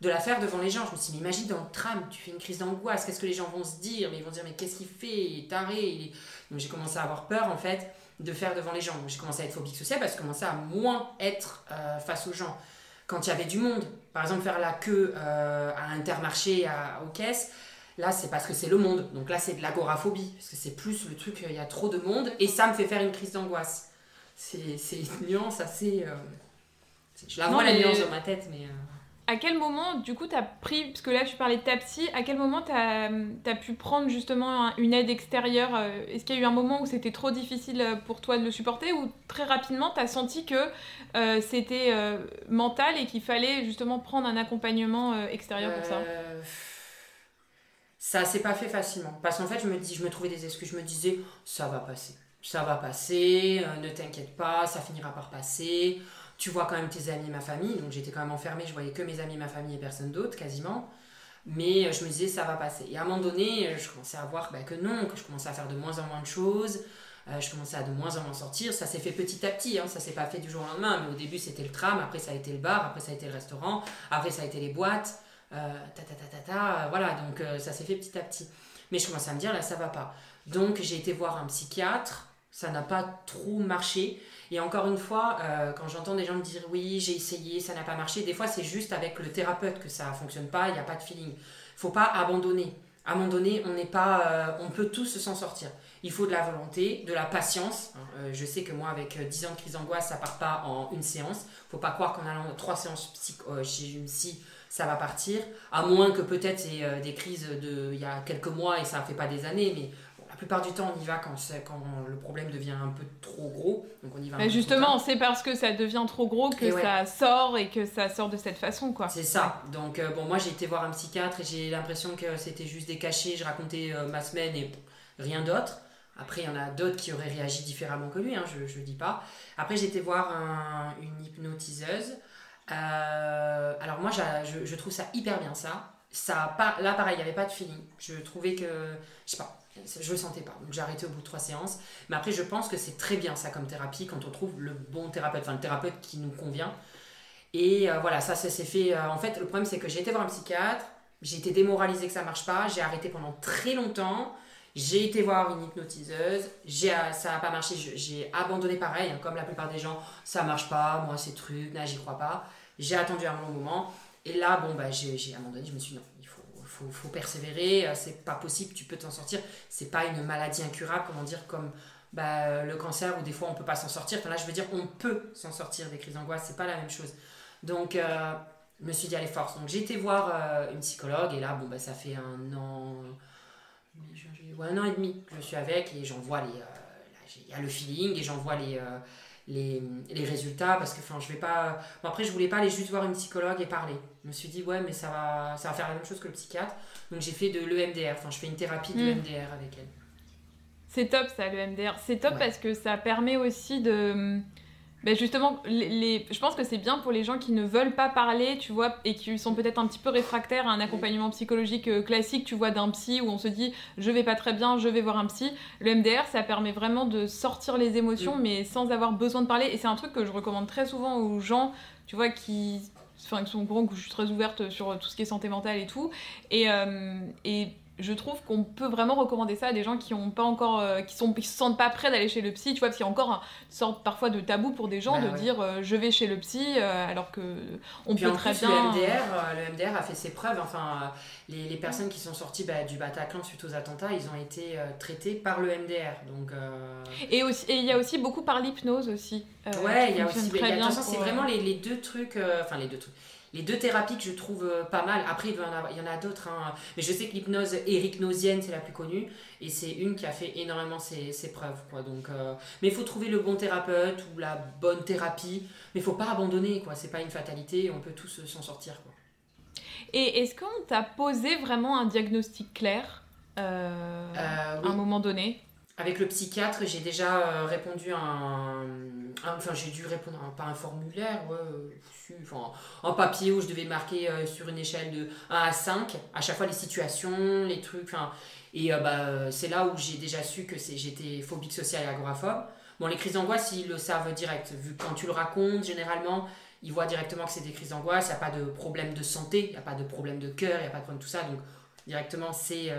de la faire devant les gens. Je me suis dit, mais imagine dans le tram, tu fais une crise d'angoisse, qu'est-ce que les gens vont se dire? Mais ils vont dire, mais qu'est-ce qu'il fait? Il est taré. Donc j'ai commencé à avoir peur, en fait, de faire devant les gens. J'ai commencé à être phobique sociale parce que je commençais à moins être euh, face aux gens. Quand il y avait du monde, par exemple, faire la queue euh, à Intermarché, à, aux caisses, là, c'est parce que c'est le monde. Donc là, c'est de l'agoraphobie, parce que c'est plus le truc, il y a trop de monde, et ça me fait faire une crise d'angoisse. C'est une nuance assez. Euh, je la vois la nuance dans ma tête, mais à quel moment, du coup, tu as pris, parce que là, tu parlais de ta psy, à quel moment tu as, pu prendre justement une aide extérieure euh, Est-ce qu'il y a eu un moment où c'était trop difficile euh, pour toi de le supporter ou très rapidement, tu as senti que euh, c'était mental et qu'il fallait justement prendre un accompagnement extérieur pour ça? Ça s'est pas fait facilement. Parce qu'en fait, je me, je me trouvais des excuses. Je me disais, ça va passer. Ça va passer, ne t'inquiète pas, ça finira par passer tu vois quand même tes amis, ma famille. Donc j'étais quand même enfermée, je voyais que mes amis, ma famille et personne d'autre quasiment. Mais euh, je me disais, ça va passer. Et à un moment donné, euh, je commençais à voir bah, que non, que je commençais à faire de moins en moins de choses. Euh, je commençais à de moins en moins sortir. Ça s'est fait petit à petit, hein, ça s'est pas fait du jour au lendemain. Mais au début, c'était le tram, après, ça a été le bar, après, ça a été le restaurant, après, ça a été les boîtes. ta, ta, ta, ta, ta, voilà, donc ça s'est fait petit à petit. Mais je commençais à me dire, là, ça va pas. Donc j'ai été voir un psychiatre, ça n'a pas trop marché. Et encore une fois, euh, quand j'entends des gens me dire oui, j'ai essayé, ça n'a pas marché, des fois c'est juste avec le thérapeute que ça ne fonctionne pas, il n'y a pas de feeling. Faut pas abandonner. À on pas, euh, on peut tous s'en sortir. Il faut de la volonté, de la patience. Euh, je sais que moi, avec 10 ans de crise d'angoisse, ça part pas en une séance. Faut pas croire qu'en allant trois séances chez une psy, ça va partir. À moins que peut-être c'est des crises de il y a quelques mois et ça ne fait pas des années, mais plupart du temps, on y va quand, quand le problème devient un peu trop gros. Donc on y va. Mais justement, c'est parce que ça devient trop gros que ça sort et que ça sort de cette façon, quoi. C'est ça. Donc euh, bon, moi j'ai été voir un psychiatre et j'ai l'impression que c'était juste des cachets. Je racontais euh, ma semaine et rien d'autre. Après, il y en a d'autres qui auraient réagi différemment que lui, hein, je ne dis pas. Après, j'ai été voir une hypnotiseuse. Euh, alors moi, je, je, trouve ça hyper bien, ça. ça pas, là, pareil, il n'y avait pas de feeling. Je trouvais que, je sais pas, je le sentais pas. Donc j'ai arrêté au bout de trois séances. Mais après, je pense que c'est très bien ça comme thérapie quand on trouve le bon thérapeute, enfin le thérapeute qui nous convient. Et euh, voilà, ça, ça s'est fait. Euh, en fait, le problème, c'est que j'ai été voir un psychiatre, j'ai été démoralisée que ça marche pas, j'ai arrêté pendant très longtemps. J'ai été voir une hypnotiseuse, euh, ça n'a pas marché, j'ai abandonné pareil, hein, comme la plupart des gens, ça marche pas, moi c'est truc, là j'y crois pas. J'ai attendu un long moment, et là, bon, bah, j'ai, j'ai abandonné, je me suis dit non, faut, faut persévérer, euh, c'est pas possible, tu peux t'en sortir. C'est pas une maladie incurable, comment dire, comme bah, le cancer où des fois on peut pas s'en sortir. Enfin, là, je veux dire, on peut s'en sortir des crises d'angoisse, c'est pas la même chose. Donc, euh, je me suis dit, allez, force. Donc, j'ai été voir euh, une psychologue et là, bon, bah, ça fait un an, un an et demi que je suis avec et j'en vois les. Il y a le feeling et j'en vois les les, les, résultats parce que enfin je vais pas bon, après je voulais pas aller juste voir une psychologue et parler je me suis dit ouais mais ça va ça va faire la même chose que le psychiatre. Donc j'ai fait de l'EMDR enfin je fais une thérapie de l'EMDR hmm. avec elle. C'est top ça l'EMDR c'est top parce que ça permet aussi de ben justement, les, je pense que c'est bien pour les gens qui ne veulent pas parler, tu vois, et qui sont peut-être un petit peu réfractaires à un accompagnement psychologique euh, classique, tu vois, d'un psy où on se dit je vais pas très bien, je vais voir un psy. Le MDR, ça permet vraiment de sortir les émotions, mais sans avoir besoin de parler. Et c'est un truc que je recommande très souvent aux gens, tu vois, qui, enfin, qui sont au que je suis très ouverte sur tout ce qui est santé mentale et tout. Et, euh, et je trouve qu'on peut vraiment recommander ça à des gens qui ont pas encore euh, qui sont se sentent pas prêts d'aller chez le psy. Tu vois parce qu'il y a encore une sorte parfois de tabou pour des gens bah de dire euh, je vais chez le psy euh, alors que on peut très bien le MDR le MDR a fait ses preuves. Enfin les, les personnes qui sont sorties bah, du Bataclan suite aux attentats ils ont été traités par le MDR donc et aussi et il y a aussi beaucoup par l'hypnose aussi ouais il y a aussi très bien c'est vraiment les, les, deux trucs enfin les deux trucs les deux thérapies que je trouve euh, pas mal. Après, il y en a, d'autres. Hein. Mais je sais que l'hypnose éricnosienne, c'est la plus connue. Et c'est une qui a fait énormément ses, preuves. Quoi. Donc, euh, Mais il faut trouver le bon thérapeute ou la bonne thérapie. Mais il faut pas abandonner. quoi. C'est pas une fatalité. On peut tous s'en sortir. Quoi. Et est-ce qu'on t'a posé vraiment un diagnostic clair euh, à un moment donné? Avec le psychiatre, j'ai déjà euh, répondu à un, Enfin, j'ai dû répondre à pas un formulaire, ouais, enfin, en papier où je devais marquer euh, sur une échelle de 1 à 5, à chaque fois les situations, les trucs. Et euh, bah, c'est là où j'ai déjà su que j'étais phobique sociale et agoraphobe. Bon, les crises d'angoisse, ils le savent direct, vu que quand tu le racontes, généralement, ils voient directement que c'est des crises d'angoisse, il n'y a pas de problème de santé, il n'y a pas de problème de cœur, il n'y a pas de problème de tout ça. Donc, directement, c'est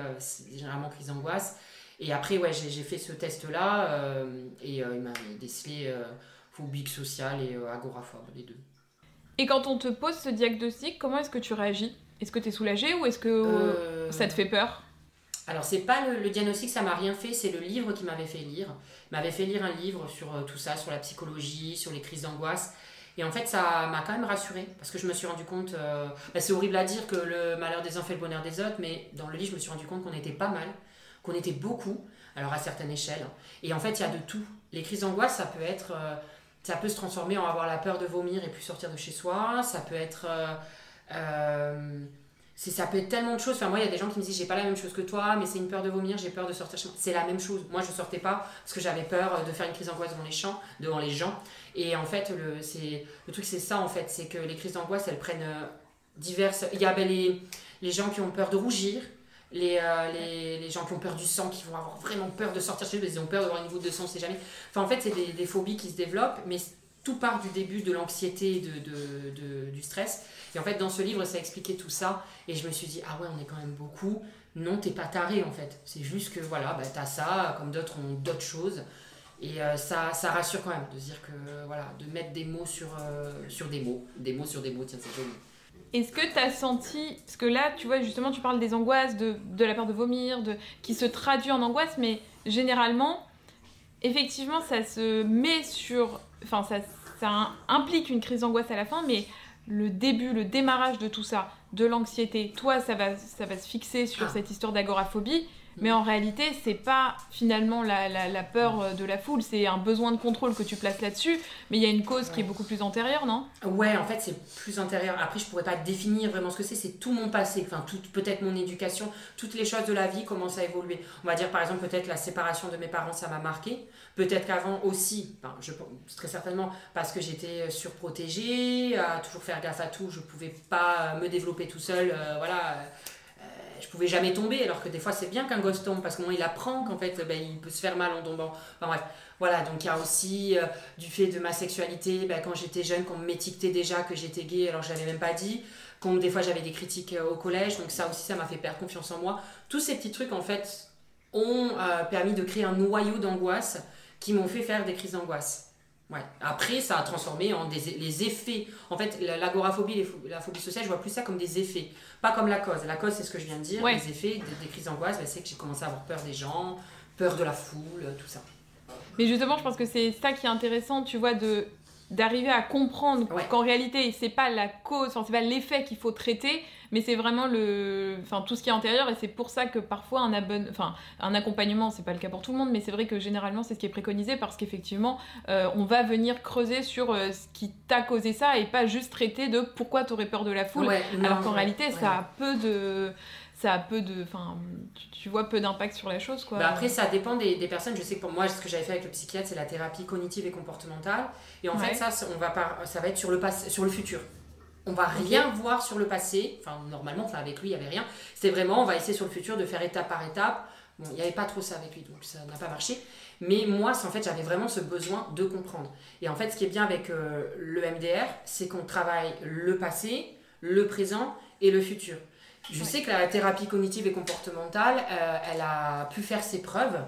généralement crise d'angoisse. Et après, ouais, j'ai fait ce test-là et il m'a décelé phobique sociale et agoraphobe, les deux. Et quand on te pose ce diagnostic, comment est-ce que tu réagis? Est-ce que tu es soulagée ou est-ce que ça te fait peur? alors, c'est pas le, diagnostic, ça m'a rien fait, c'est le livre qui m'avait fait lire. Il m'avait fait lire un livre sur euh, tout ça, sur la psychologie, sur les crises d'angoisse. Et en fait, ça m'a quand même rassurée, parce que je me suis rendu compte, euh, bah, c'est horrible à dire que le malheur des uns fait le bonheur des autres, mais dans le livre, je me suis rendu compte qu'on était pas mal, qu'on était beaucoup, alors à certaines échelles. Et en fait, il y a de tout. Les crises d'angoisse, ça peut être, euh, ça peut se transformer en avoir la peur de vomir et plus sortir de chez soi, ça peut être c'est ça peut être tellement de choses. Enfin moi il y a des gens qui me disent j'ai pas la même chose que toi mais c'est une peur de vomir j'ai peur de sortir c'est la même chose. Moi je sortais pas parce que j'avais peur de faire une crise d'angoisse devant les champs devant les gens. Et en fait le truc c'est ça en fait. C'est que les crises d'angoisse elles prennent euh, diverses. Il y a ben, les, les gens qui ont peur de rougir les, euh, les, les, gens qui ont peur du sang, qui vont avoir vraiment peur de sortir chez eux, ils ont peur d'avoir une goutte de sang, c'est jamais. Enfin, en fait, c'est des, phobies qui se développent, mais tout part du début de l'anxiété de, de, de, du stress. Et en fait, dans ce livre, ça expliquait tout ça. Et je me suis dit, ah ouais, on est quand même beaucoup. Non, t'es pas taré en fait. C'est juste que voilà, bah, t'as ça, comme d'autres ont d'autres choses. Et euh, ça, ça rassure quand même de dire que, voilà, de mettre des mots sur, euh, sur des mots. Des mots sur des mots, tiens, c'est joli. Est-ce que tu as senti, parce que là, tu vois, justement, tu parles des angoisses, de, de la peur de vomir, de, qui se traduit en angoisse, mais généralement, effectivement, ça se met sur. Enfin, ça, ça implique une crise d'angoisse à la fin, mais le début, le démarrage de tout ça, de l'anxiété, toi, ça va, ça va se fixer sur cette histoire d'agoraphobie. Mais en réalité, c'est pas finalement la, la, peur euh, de la foule, c'est un besoin de contrôle que tu places là-dessus, mais il y a une cause qui est beaucoup plus antérieure, non? Ouais, en fait, c'est plus antérieur. Après, je pourrais pas définir vraiment ce que c'est, c'est tout mon passé, enfin, peut-être mon éducation, toutes les choses de la vie commencent à évoluer. On va dire, par exemple, peut-être la séparation de mes parents, ça m'a marqué. Peut-être qu'avant aussi, enfin, je, très certainement parce que j'étais surprotégée, à toujours faire gaffe à tout, je pouvais pas me développer tout seul, euh, voilà je pouvais jamais tomber, alors que des fois c'est bien qu'un gosse tombe, parce que il apprend qu'en fait ben, il peut se faire mal en tombant. Enfin bref, voilà, donc il y a aussi euh, du fait de ma sexualité, ben, quand j'étais jeune, qu'on m'étiquetait déjà que j'étais gay, alors je l'avais même pas dit, quand des fois j'avais des critiques euh, au collège, donc ça aussi ça m'a fait perdre confiance en moi. Tous ces petits trucs en fait ont euh, permis de créer un noyau d'angoisse qui m'ont fait faire des crises d'angoisse. Ouais. Après, ça a transformé en des, les effets. En fait, l'agoraphobie, la phobie sociale, je vois plus ça comme des effets, pas comme la cause. La cause, c'est ce que je viens de dire. Les effets des, crises d'angoisse, bah, c'est que j'ai commencé à avoir peur des gens, peur de la foule, tout ça. Mais justement, je pense que c'est ça qui est intéressant, tu vois, de d'arriver à comprendre qu'en réalité c'est pas la cause, enfin c'est pas l'effet qu'il faut traiter, mais c'est vraiment le, enfin tout ce qui est antérieur et c'est pour ça que parfois un abonne, enfin un accompagnement, c'est pas le cas pour tout le monde, mais c'est vrai que généralement c'est ce qui est préconisé parce qu'effectivement euh, on va venir creuser sur euh, ce qui t'a causé ça et pas juste traiter de pourquoi t'aurais peur de la foule, alors qu'en réalité ça a peu de ça a peu de. Enfin, tu, vois peu d'impact sur la chose, quoi. Bah après, ça dépend des, des, personnes. Je sais que pour moi, ce que j'avais fait avec le psychiatre, c'est la thérapie cognitive et comportementale. Et en fait, ça, on va pas, ça va être sur le, passé, sur le futur. On va rien voir sur le passé. Enfin, normalement, enfin, avec lui, il n'y avait rien. C'était vraiment, on va essayer sur le futur de faire étape par étape. Bon, il n'y avait pas trop ça avec lui, donc ça n'a pas marché. Mais moi, en fait, j'avais vraiment ce besoin de comprendre. Et en fait, ce qui est bien avec euh, le MDR, c'est qu'on travaille le passé, le présent et le futur. Je sais que la thérapie cognitive et comportementale, euh, elle a pu faire ses preuves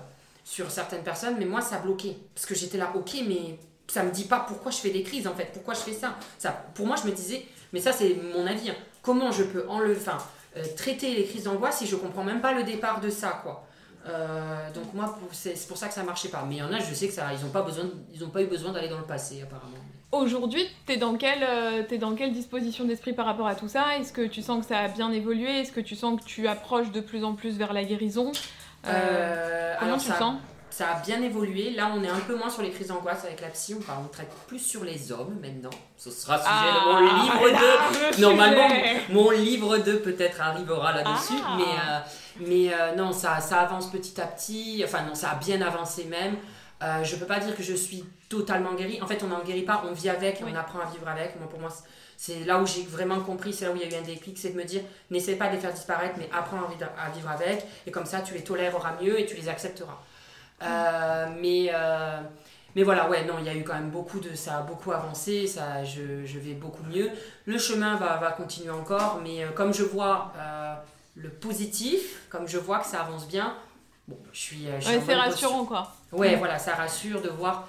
sur certaines personnes, mais moi, ça a bloqué. Parce que j'étais là, ok, mais ça me dit pas pourquoi je fais des crises, en fait, pourquoi je fais ça? ça pour moi, je me disais, mais ça, c'est mon avis, hein. comment je peux enlever, enfin, euh, traiter les crises d'angoisse si je comprends même pas le départ de ça, quoi? Euh, donc moi, c'est pour ça que ça marchait pas. Mais il y en a, je sais que ça, ils n'ont pas besoin, ils ont pas eu besoin d'aller dans le passé, apparemment. Aujourd'hui, tu es, dans quelle, euh, es dans quelle disposition d'esprit par rapport à tout ça? Est-ce que tu sens que ça a bien évolué? Est-ce que tu sens que tu approches de plus en plus vers la guérison? Euh, euh Comment tu ça, sens? Ça a bien évolué. Là, on est un peu moins sur les crises d'angoisse avec la psy. On, traite plus sur les hommes maintenant. Ce sera sujet de ah, mon livre 2. Normalement, mon livre 2 peut-être arrivera là-dessus. Ah. Mais, mais non, ça, ça avance petit à petit. Enfin, non, ça a bien avancé même. Euh, je peux pas dire que je suis totalement guérie. En fait, on n'en guérit pas, on vit avec et on apprend à vivre avec. Moi, pour moi, c'est là où j'ai vraiment compris, c'est là où il y a eu un déclic, c'est de me dire, n'essaie pas de les faire disparaître, mais apprends à vivre avec. Et comme ça, tu les toléreras mieux et tu les accepteras. Euh, mais, euh, Mais voilà, ouais, non, il y a eu quand même beaucoup de. Ça a beaucoup avancé, ça, je, je vais beaucoup mieux. Le chemin va, va continuer encore, mais euh, comme je vois euh, le positif, comme je vois que ça avance bien, bon, je suis. je suis Ouais, c'est rassurant quoi. Ouais, voilà, ça rassure de voir.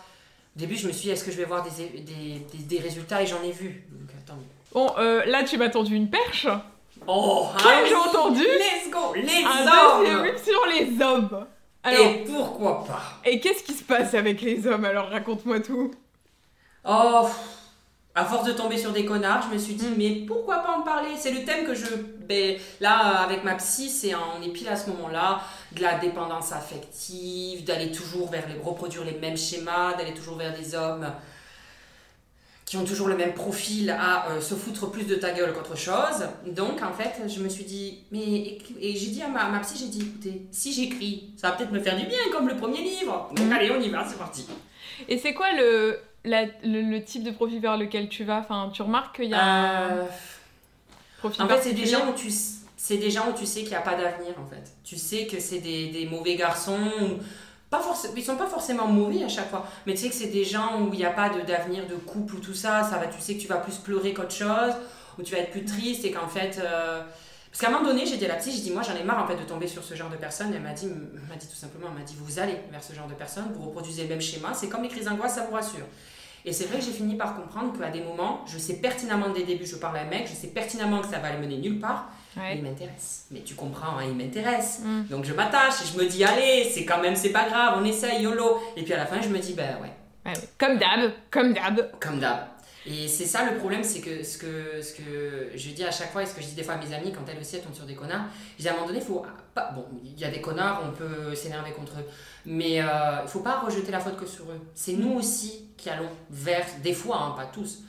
Au début, je me suis dit, est-ce que je vais voir des, des, des, des résultats Et j'en ai vu. Donc, attends. Bon, euh, là tu m'as tendu une perche. Oh, Ouais, j'ai entendu. Let's go Les Un hommes sur les hommes. Alors, Et pourquoi pas? et qu'est-ce qui se passe avec les hommes? Alors raconte-moi tout. Oh, pff, à force de tomber sur des connards, je me suis dit, Mm. mais pourquoi pas en parler? C'est le thème que je. ben, là, avec ma psy, c'est en- on est pile à ce moment-là, de la dépendance affective, d'aller toujours vers les. reproduire les mêmes schémas, d'aller toujours vers des hommes qui ont toujours le même profil à euh, se foutre plus de ta gueule qu'autre chose. Donc, en fait, je me suis dit, mais. Et j'ai dit à ma, ma psy, j'ai dit, écoutez, si j'écris, ça va peut-être me faire du bien, comme le premier livre. Donc, Mm. allez, on y va, c'est parti. Et c'est quoi le, la- le, le type de profil vers lequel tu vas Enfin, tu remarques qu'il y a Euh, profil En fait, c'est des gens où tu, c'est des gens où tu sais qu'il n'y a pas d'avenir, en fait. Tu sais que c'est des, des mauvais garçons. ou- Pas forcément, ils sont pas forcément mauvais à chaque fois, mais tu sais que c'est des gens où il n'y a pas d'avenir de couple ou tout ça. Ça va, tu sais que tu vas plus pleurer qu'autre chose, ou tu vas être plus triste et qu'en fait. euh, Parce qu'à un moment donné, j'ai dit à la psy, j'ai dit, moi j'en ai marre en fait de tomber sur ce genre de personnes. Elle m'a dit, m'a dit tout simplement, elle m'a dit, vous allez vers ce genre de personnes, vous reproduisez le même schéma, c'est comme les crises d'angoisse, ça vous rassure. Et c'est vrai que j'ai fini par comprendre qu'à des moments, je sais pertinemment dès le début, je parle à un mec, je sais pertinemment que ça va le mener nulle part, mais il m'intéresse. Mais tu comprends, hein, il m'intéresse. Mm. Donc je m'attache et je me dis, allez, c'est quand même, c'est pas grave, on essaye, YOLO. Et puis à la fin, je me dis, ben ouais. Comme d'hab, comme d'hab. comme d'hab. Et c'est ça le problème, c'est que ce, que ce que je dis à chaque fois et ce que je dis des fois à mes amis quand elles aussi elles tombent sur des connards, je dis à un moment donné, faut pas. Bon, il y a des connards, on peut s'énerver contre eux, mais euh, il faut pas rejeter la faute que sur eux. C'est nous aussi qui allons vers, des fois, hein, pas tous,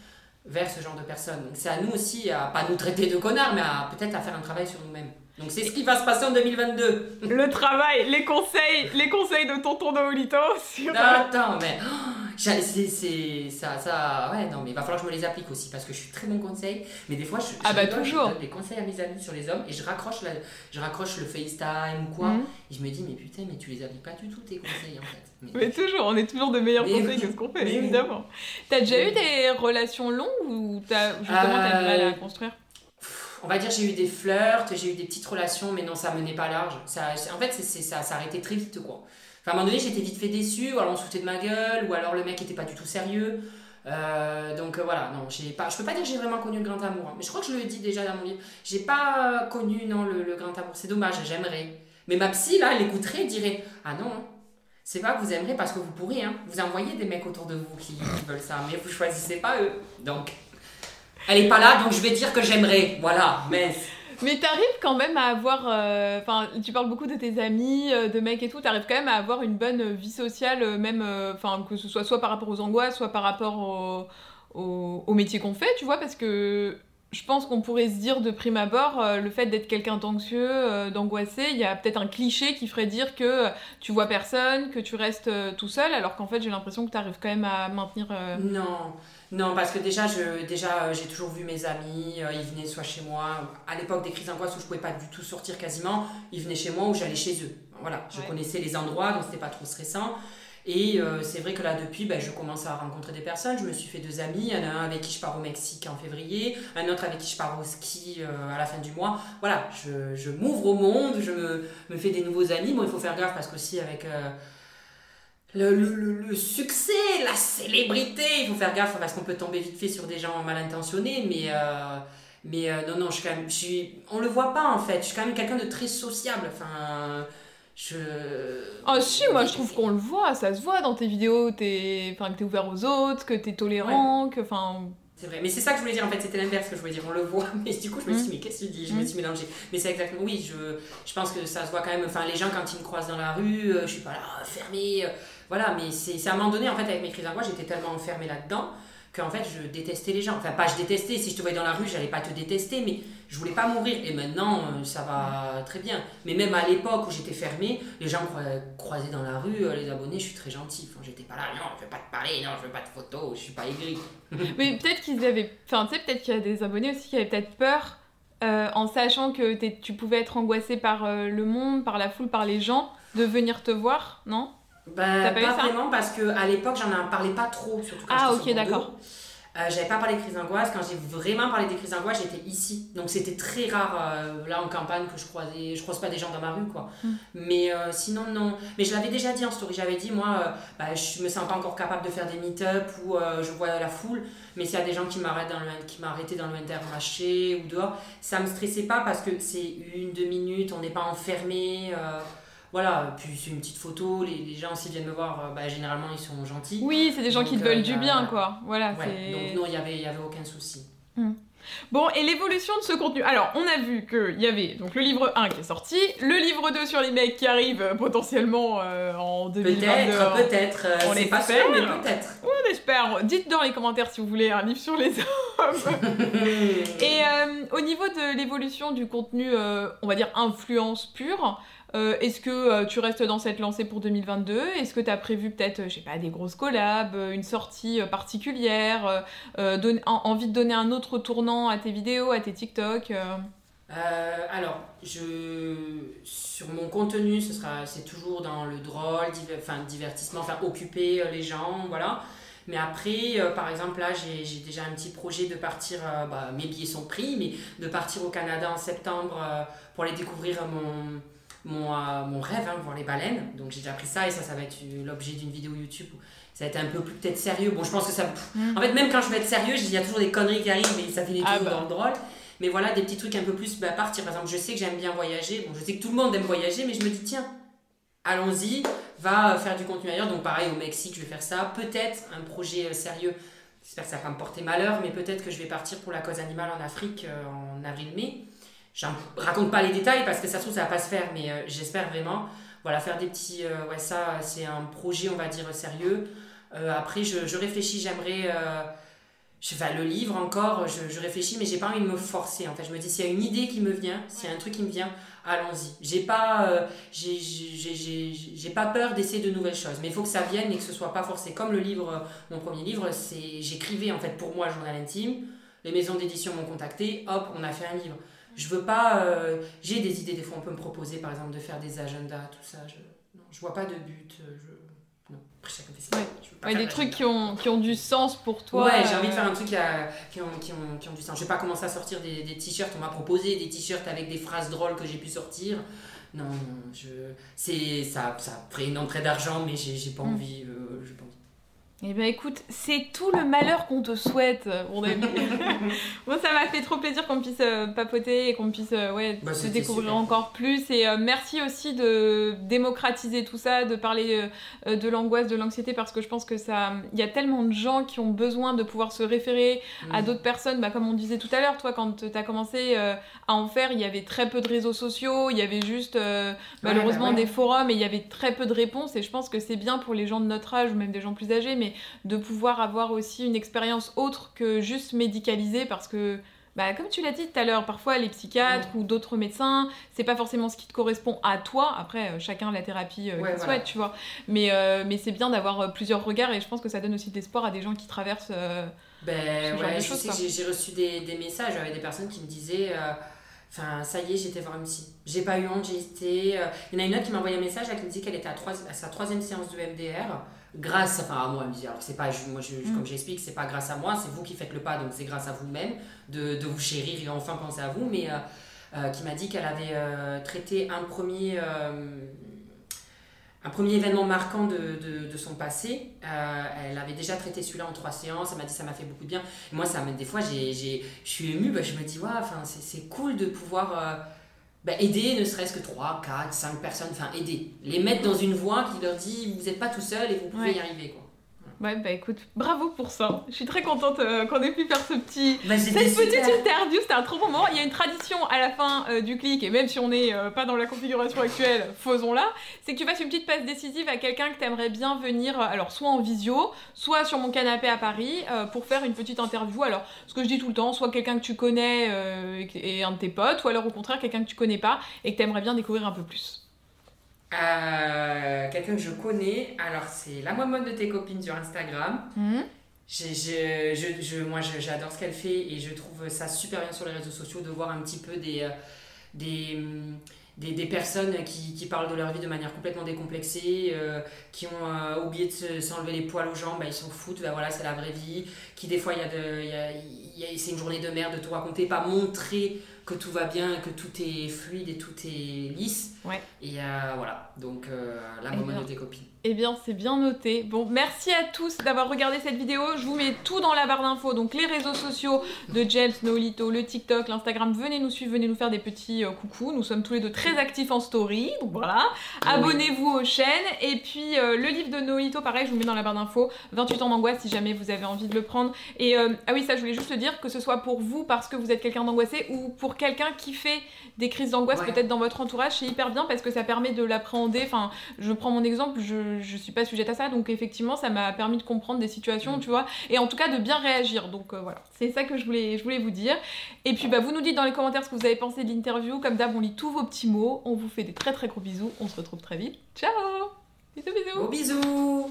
vers ce genre de personnes. Donc c'est à nous aussi à pas nous traiter de connards, mais à peut-être à faire un travail sur nous-mêmes. Donc c'est ce qui va se passer en 2022. Le travail, les conseils, les conseils de tonton Noolito sur... Non, attends, mais oh, c'est ça, ça, ouais, non, mais il va falloir que je me les applique aussi parce que je suis très bon conseil, mais des fois je, Ah bah, toujours. je donne des conseils à mes amis sur les hommes et je raccroche, la- je raccroche le FaceTime ou quoi, Mhm. et je me dis mais putain mais tu les appliques pas du tout tes conseils en fait. Mais- Mais toujours, on est toujours de meilleurs conseils oui, que ce qu'on fait, mais oui. évidemment. T'as déjà eu des relations longues ou t'as, justement t'as du mal à Euh, construire? on va dire j'ai eu des flirts, j'ai eu des petites relations, mais non ça menait pas large. Ça, en fait c'est- ça s'arrêtait très vite quoi. Enfin, à un moment donné j'étais vite fait déçue, ou alors on se de ma gueule, ou alors le mec était pas du tout sérieux. Euh, donc euh, voilà, non, j'ai pas, je peux pas dire que j'ai vraiment connu le grand amour, hein. mais je crois que je le dis déjà dans mon livre. J'ai pas connu non le, le grand amour, c'est dommage, j'aimerais. Mais ma psy là, elle écouterait, dirait ah non, hein. c'est pas que vous aimerez parce que vous pourrez, hein. vous envoyez des mecs autour de vous qui, qui veulent ça, mais vous choisissez pas eux. Donc elle est pas là, donc je vais dire que j'aimerais, voilà. Mais Mais t'arrives quand même à avoir... euh, Enfin, tu parles beaucoup de tes amis, euh, de mecs et tout, t'arrives quand même à avoir une bonne vie sociale, euh, même, enfin, que ce soit soit par rapport aux angoisses, soit par rapport au, métier qu'on fait, tu vois, parce que je pense qu'on pourrait se dire de prime abord, le fait d'être quelqu'un d'anxieux, d'angoissé, il y a peut-être un cliché qui ferait dire que tu vois personne, que tu restes tout seul, alors qu'en fait j'ai l'impression que tu arrives quand même à maintenir... Non, non, parce que déjà, je, déjà euh, j'ai toujours vu mes amis, euh, ils venaient soit chez moi, à l'époque des crises d'angoisse où je pouvais pas du tout sortir quasiment, ils venaient chez moi ou j'allais chez eux. Voilà, je Ouais. connaissais les endroits, donc c'était pas trop stressant. Et euh, c'est vrai que là, depuis, ben, je commence à rencontrer des personnes. Je me suis fait deux amis. Il y en a un avec qui je pars au Mexique en février, un autre avec qui je pars au ski euh, à la fin du mois. Voilà, je, je m'ouvre au monde, je me, me fais des nouveaux amis. Bon, il faut faire gaffe parce qu'aussi avec euh, le, le- succès, la célébrité, il faut faire gaffe parce qu'on peut tomber vite fait sur des gens mal intentionnés. Mais, euh, mais euh, non, non, je suis quand même, je suis, on le voit pas en fait. Je suis quand même quelqu'un de très sociable. Enfin, je. Ah si, moi je trouve qu'on le voit, ça se voit dans tes vidéos, t'es... Enfin, que t'es ouvert aux autres, que t'es tolérant, que... Enfin... C'est vrai, mais c'est ça que je voulais dire en fait, c'était l'inverse que je voulais dire, on le voit, mais du coup je me suis dit, mais qu'est-ce que tu dis? Je me Mm. suis mélangée. Mais c'est exactement, oui, je, je pense que ça se voit quand même, enfin les gens quand ils me croisent dans la rue, euh, je suis pas là, fermé, euh, voilà, mais c'est à un moment donné en fait avec mes crises d'angoisse, j'étais tellement enfermée là-dedans qu'en fait je détestais les gens. Enfin, pas je détestais, si je te voyais dans la rue, j'allais pas te détester, mais je voulais pas mourir. Et maintenant, euh, ça va très bien. Mais même à l'époque où j'étais fermée, les gens croisaient dans la rue, euh, les abonnés, je suis très gentil. Enfin, j'étais pas là, non, je veux pas te parler, non, je veux pas de photos, je suis pas aigri. Mais peut-être qu'ils avaient... Enfin, tu sais, peut-être qu'il y a des abonnés aussi qui avaient peut-être peur, euh, en sachant que tu pouvais être angoissé par euh, le monde, par la foule, par les gens, de venir te voir, non? T'as pas pas vraiment parce que à l'époque j'en en parlais pas trop, surtout quand Ah, ok, d'accord. Euh, j'avais pas parlé de crise d'angoisse. Quand j'ai vraiment parlé des crises d'angoisse, j'étais ici. Donc c'était très rare euh, là en campagne que je croisais. Je croise pas des gens dans ma rue quoi. Mm. Mais euh, sinon non. Mais je l'avais déjà dit en story. J'avais dit moi, euh, bah, je me sens pas encore capable de faire des meet-up où euh, je vois la foule. Mais s'il y a des gens qui m'arrêtent dans le qui m'arrêtaient dans le intermarché ou dehors, ça me stressait pas parce que c'est une deux minutes. On n'est pas enfermé. Euh, voilà, puis c'est une petite photo, les, les gens aussi viennent me voir, euh, bah, généralement ils sont gentils. Oui, c'est des gens Donc, qui te euh, veulent a- du bien, quoi. Voilà, Ouais, donc non, il y avait, y avait aucun souci. Bon, et l'évolution de ce contenu? Alors, on a vu qu'il y avait donc le livre 1 qui est sorti, le livre 2 sur les mecs qui arrive euh, potentiellement euh, en 2022. Peut-être, peut-être, euh, On c'est pas sûr, mais peut-être. On espère. Dites dans les commentaires si vous voulez un livre sur les hommes. Et euh, au niveau de l'évolution du contenu, euh, on va dire influence pure, euh, est-ce que euh, tu restes dans cette lancée pour 2022 Est-ce que tu as prévu peut-être, euh, je sais pas, des grosses collabs, une sortie particulière, envie de donner un autre tournant à tes vidéos, à tes TikTok alors, sur mon contenu, ce sera, c'est toujours dans le drôle, diver- enfin, divertissement, enfin, occuper les gens, voilà. Mais après, par exemple, là, j'ai, déjà un petit projet de partir, bah, mes billets sont pris, mais de partir au Canada en septembre pour aller découvrir mon, mon, euh, mon rêve, hein, voir les baleines. Donc j'ai déjà pris ça et ça, ça va être l'objet d'une vidéo YouTube. où Ça va être un peu plus peut-être sérieux. Bon, je pense que ça... Mm. En fait, même quand je vais être sérieux, il y a toujours des conneries qui arrivent et ça finit Ah toujours bah. dans le drôle. Mais voilà, des petits trucs un peu plus bah, partir. Par exemple, je sais que j'aime bien voyager. Bon, je sais que tout le monde aime voyager, mais je me dis, tiens, allons-y, va euh, faire du contenu ailleurs. Donc pareil, au Mexique, je vais faire ça. Peut-être un projet euh, sérieux. J'espère que ça va pas me porter malheur, mais peut-être que je vais partir pour la cause animale en Afrique euh, en avril-mai. J'en raconte pas les détails parce que ça se trouve ça va pas se faire, mais euh, j'espère vraiment. Voilà, faire des petits. euh, ouais, ça, c'est un projet, on va dire, sérieux. Euh, après, je, je réfléchis, j'aimerais. euh, je vais le livre encore, je, réfléchis, mais j'ai pas envie de me forcer. En fait, je me dis, s'il y a une idée qui me vient, s'il y a un truc qui me vient, allons-y. J'ai pas, euh, j'ai, pas peur d'essayer de nouvelles choses, mais il faut que ça vienne et que ce soit pas forcé. Comme le livre, mon premier livre, c'est, j'écrivais en fait pour moi journal intime. Les maisons d'édition m'ont contacté, hop, on a fait un livre. Je veux pas, euh, j'ai des idées. Des fois, on peut me proposer, par exemple, de faire des agendas, tout ça. Je, non, je vois pas de but. euh, Je, non, après chacun fait qu'il Ouais. veut. Je veux pas Ouais, faire des trucs qui ont, qui ont du sens pour toi. Ouais, j'ai envie de euh, faire un truc qui, a- qui, ont, qui, ont, qui ont du sens. Je vais pas commencer à sortir des, des t-shirts. On m'a proposé des t-shirts avec des phrases drôles que j'ai pu sortir. Non, non, je, c'est, ça, ça ferait une entrée d'argent, mais j'ai, j'ai pas Mm. envie. euh, j'ai pas envie. Eh ben écoute, c'est tout le malheur qu'on te souhaite, mon ami. bon, ça m'a fait trop plaisir qu'on puisse euh, papoter et qu'on puisse euh, ouais, Bah, se découvrir super. encore plus. Et euh, merci aussi de démocratiser tout ça, de parler euh, de l'angoisse, de l'anxiété, parce que je pense que ça, il y a tellement de gens qui ont besoin de pouvoir se référer à Mm. d'autres personnes. Bah, comme on disait tout à l'heure, toi, quand tu as commencé euh, à en faire, il y avait très peu de réseaux sociaux, il y avait juste euh, malheureusement bah ouais. des forums et il y avait très peu de réponses. Et je pense que c'est bien pour les gens de notre âge ou même des gens plus âgés, mais de pouvoir avoir aussi une expérience autre que juste médicalisée parce que. Bah, comme tu l'as dit tout à l'heure, parfois les psychiatres ou d'autres médecins, c'est pas forcément ce qui te correspond à toi. Après, euh, chacun la thérapie euh, Ouais, qu'il voilà. souhaite, tu vois. Mais, euh, mais c'est bien d'avoir plusieurs regards et je pense que ça donne aussi de l'espoir à des gens qui traversent. Ben ouais, j'ai, reçu des, des messages avec des personnes qui me disaient Enfin, ça y est, j'étais voir une psy. J'ai pas eu honte, j'ai été. Il y en a une autre qui m'a envoyé un message là, qui me disait qu'elle était à, trois- à sa troisième séance de MDR. Grâce enfin, à moi, elle me dit, alors c'est pas, je- moi, je, Mm. comme j'explique, c'est pas grâce à moi, c'est vous qui faites le pas, donc c'est grâce à vous-même de, de vous chérir et enfin penser à vous. Mais euh, euh, qui m'a dit qu'elle avait euh, traité un premier, un premier événement marquant de, de, de son passé. Euh, elle avait déjà traité celui-là en trois séances. Elle m'a dit ça m'a fait beaucoup de bien. Et moi, ça des fois, j'ai, je suis émue. bah, je me dis, ouais, enfin, c'est, c'est cool de pouvoir bah, aider ne serait-ce que 3, 4, 5 personnes. Enfin, aider. Les mettre dans une voie qui leur dit, vous n'êtes pas tout seul et vous pouvez Ouais. y arriver. Quoi. Ouais, bah écoute, bravo pour ça. Je suis très contente euh, qu'on ait pu faire ce petit, Bah, cette petite interview. C'était un trop bon moment. Il y a une tradition à la fin euh, du clic, et même si on n'est euh, pas dans la configuration actuelle, faisons-la. C'est que tu fasses une petite passe décisive à quelqu'un que tu aimerais bien venir, alors soit en visio, soit sur mon canapé à Paris, pour faire une petite interview. Alors, ce que je dis tout le temps, soit quelqu'un que tu connais et et un de tes potes, ou alors au contraire quelqu'un que tu connais pas et que tu aimerais bien découvrir un peu plus. Euh, quelqu'un que je connais, alors c'est la mode de tes copines sur Instagram. J'ai- j'ai- je, je- moi, j'adore ce qu'elle fait et je trouve ça super bien sur les réseaux sociaux de voir un petit peu des, euh, des, hum, des, personnes qui, parlent de leur vie de manière complètement décomplexée, qui ont oublié de s'enlever les poils aux jambes, bah, ils s'en foutent, bah, voilà, c'est la vraie vie, qui des fois, y a de, c'est une journée de merde de tout raconter, pas montrer que tout va bien, que tout est fluide et tout est lisse. Ouais. Et voilà, donc la moment de tes copines. Eh bien, c'est bien noté. Bon, merci à tous d'avoir regardé cette vidéo. Je vous mets tout dans la barre d'infos, donc les réseaux sociaux de James, Nolito, le TikTok, l'Instagram. Venez nous suivre, venez nous faire des petits euh, coucous. Nous sommes tous les deux très actifs en story, donc voilà. Abonnez-vous aux chaînes. Et puis, euh, le livre de Nolito, pareil, je vous mets dans la barre d'infos. 28 ans d'angoisse, si jamais vous avez envie de le prendre. Et euh, ah oui, ça, je voulais juste le dire, que ce soit pour vous parce que vous êtes quelqu'un d'angoissé ou pour quelqu'un qui fait des crises d'angoisse peut-être dans votre entourage, c'est hyper bien parce que ça permet de l'appréhender. Enfin, je prends mon exemple, je je, suis pas sujette à ça, donc effectivement, ça m'a permis de comprendre des situations, mm. tu vois, et en tout cas de bien réagir. Donc euh, voilà, c'est ça que je voulais, je voulais vous dire. Et puis bah, vous nous dites dans les commentaires ce que vous avez pensé de l'interview. Comme d'hab, on lit tous vos petits mots. On vous fait des très très gros bisous. On se retrouve très vite. Ciao Bisous bisous bisous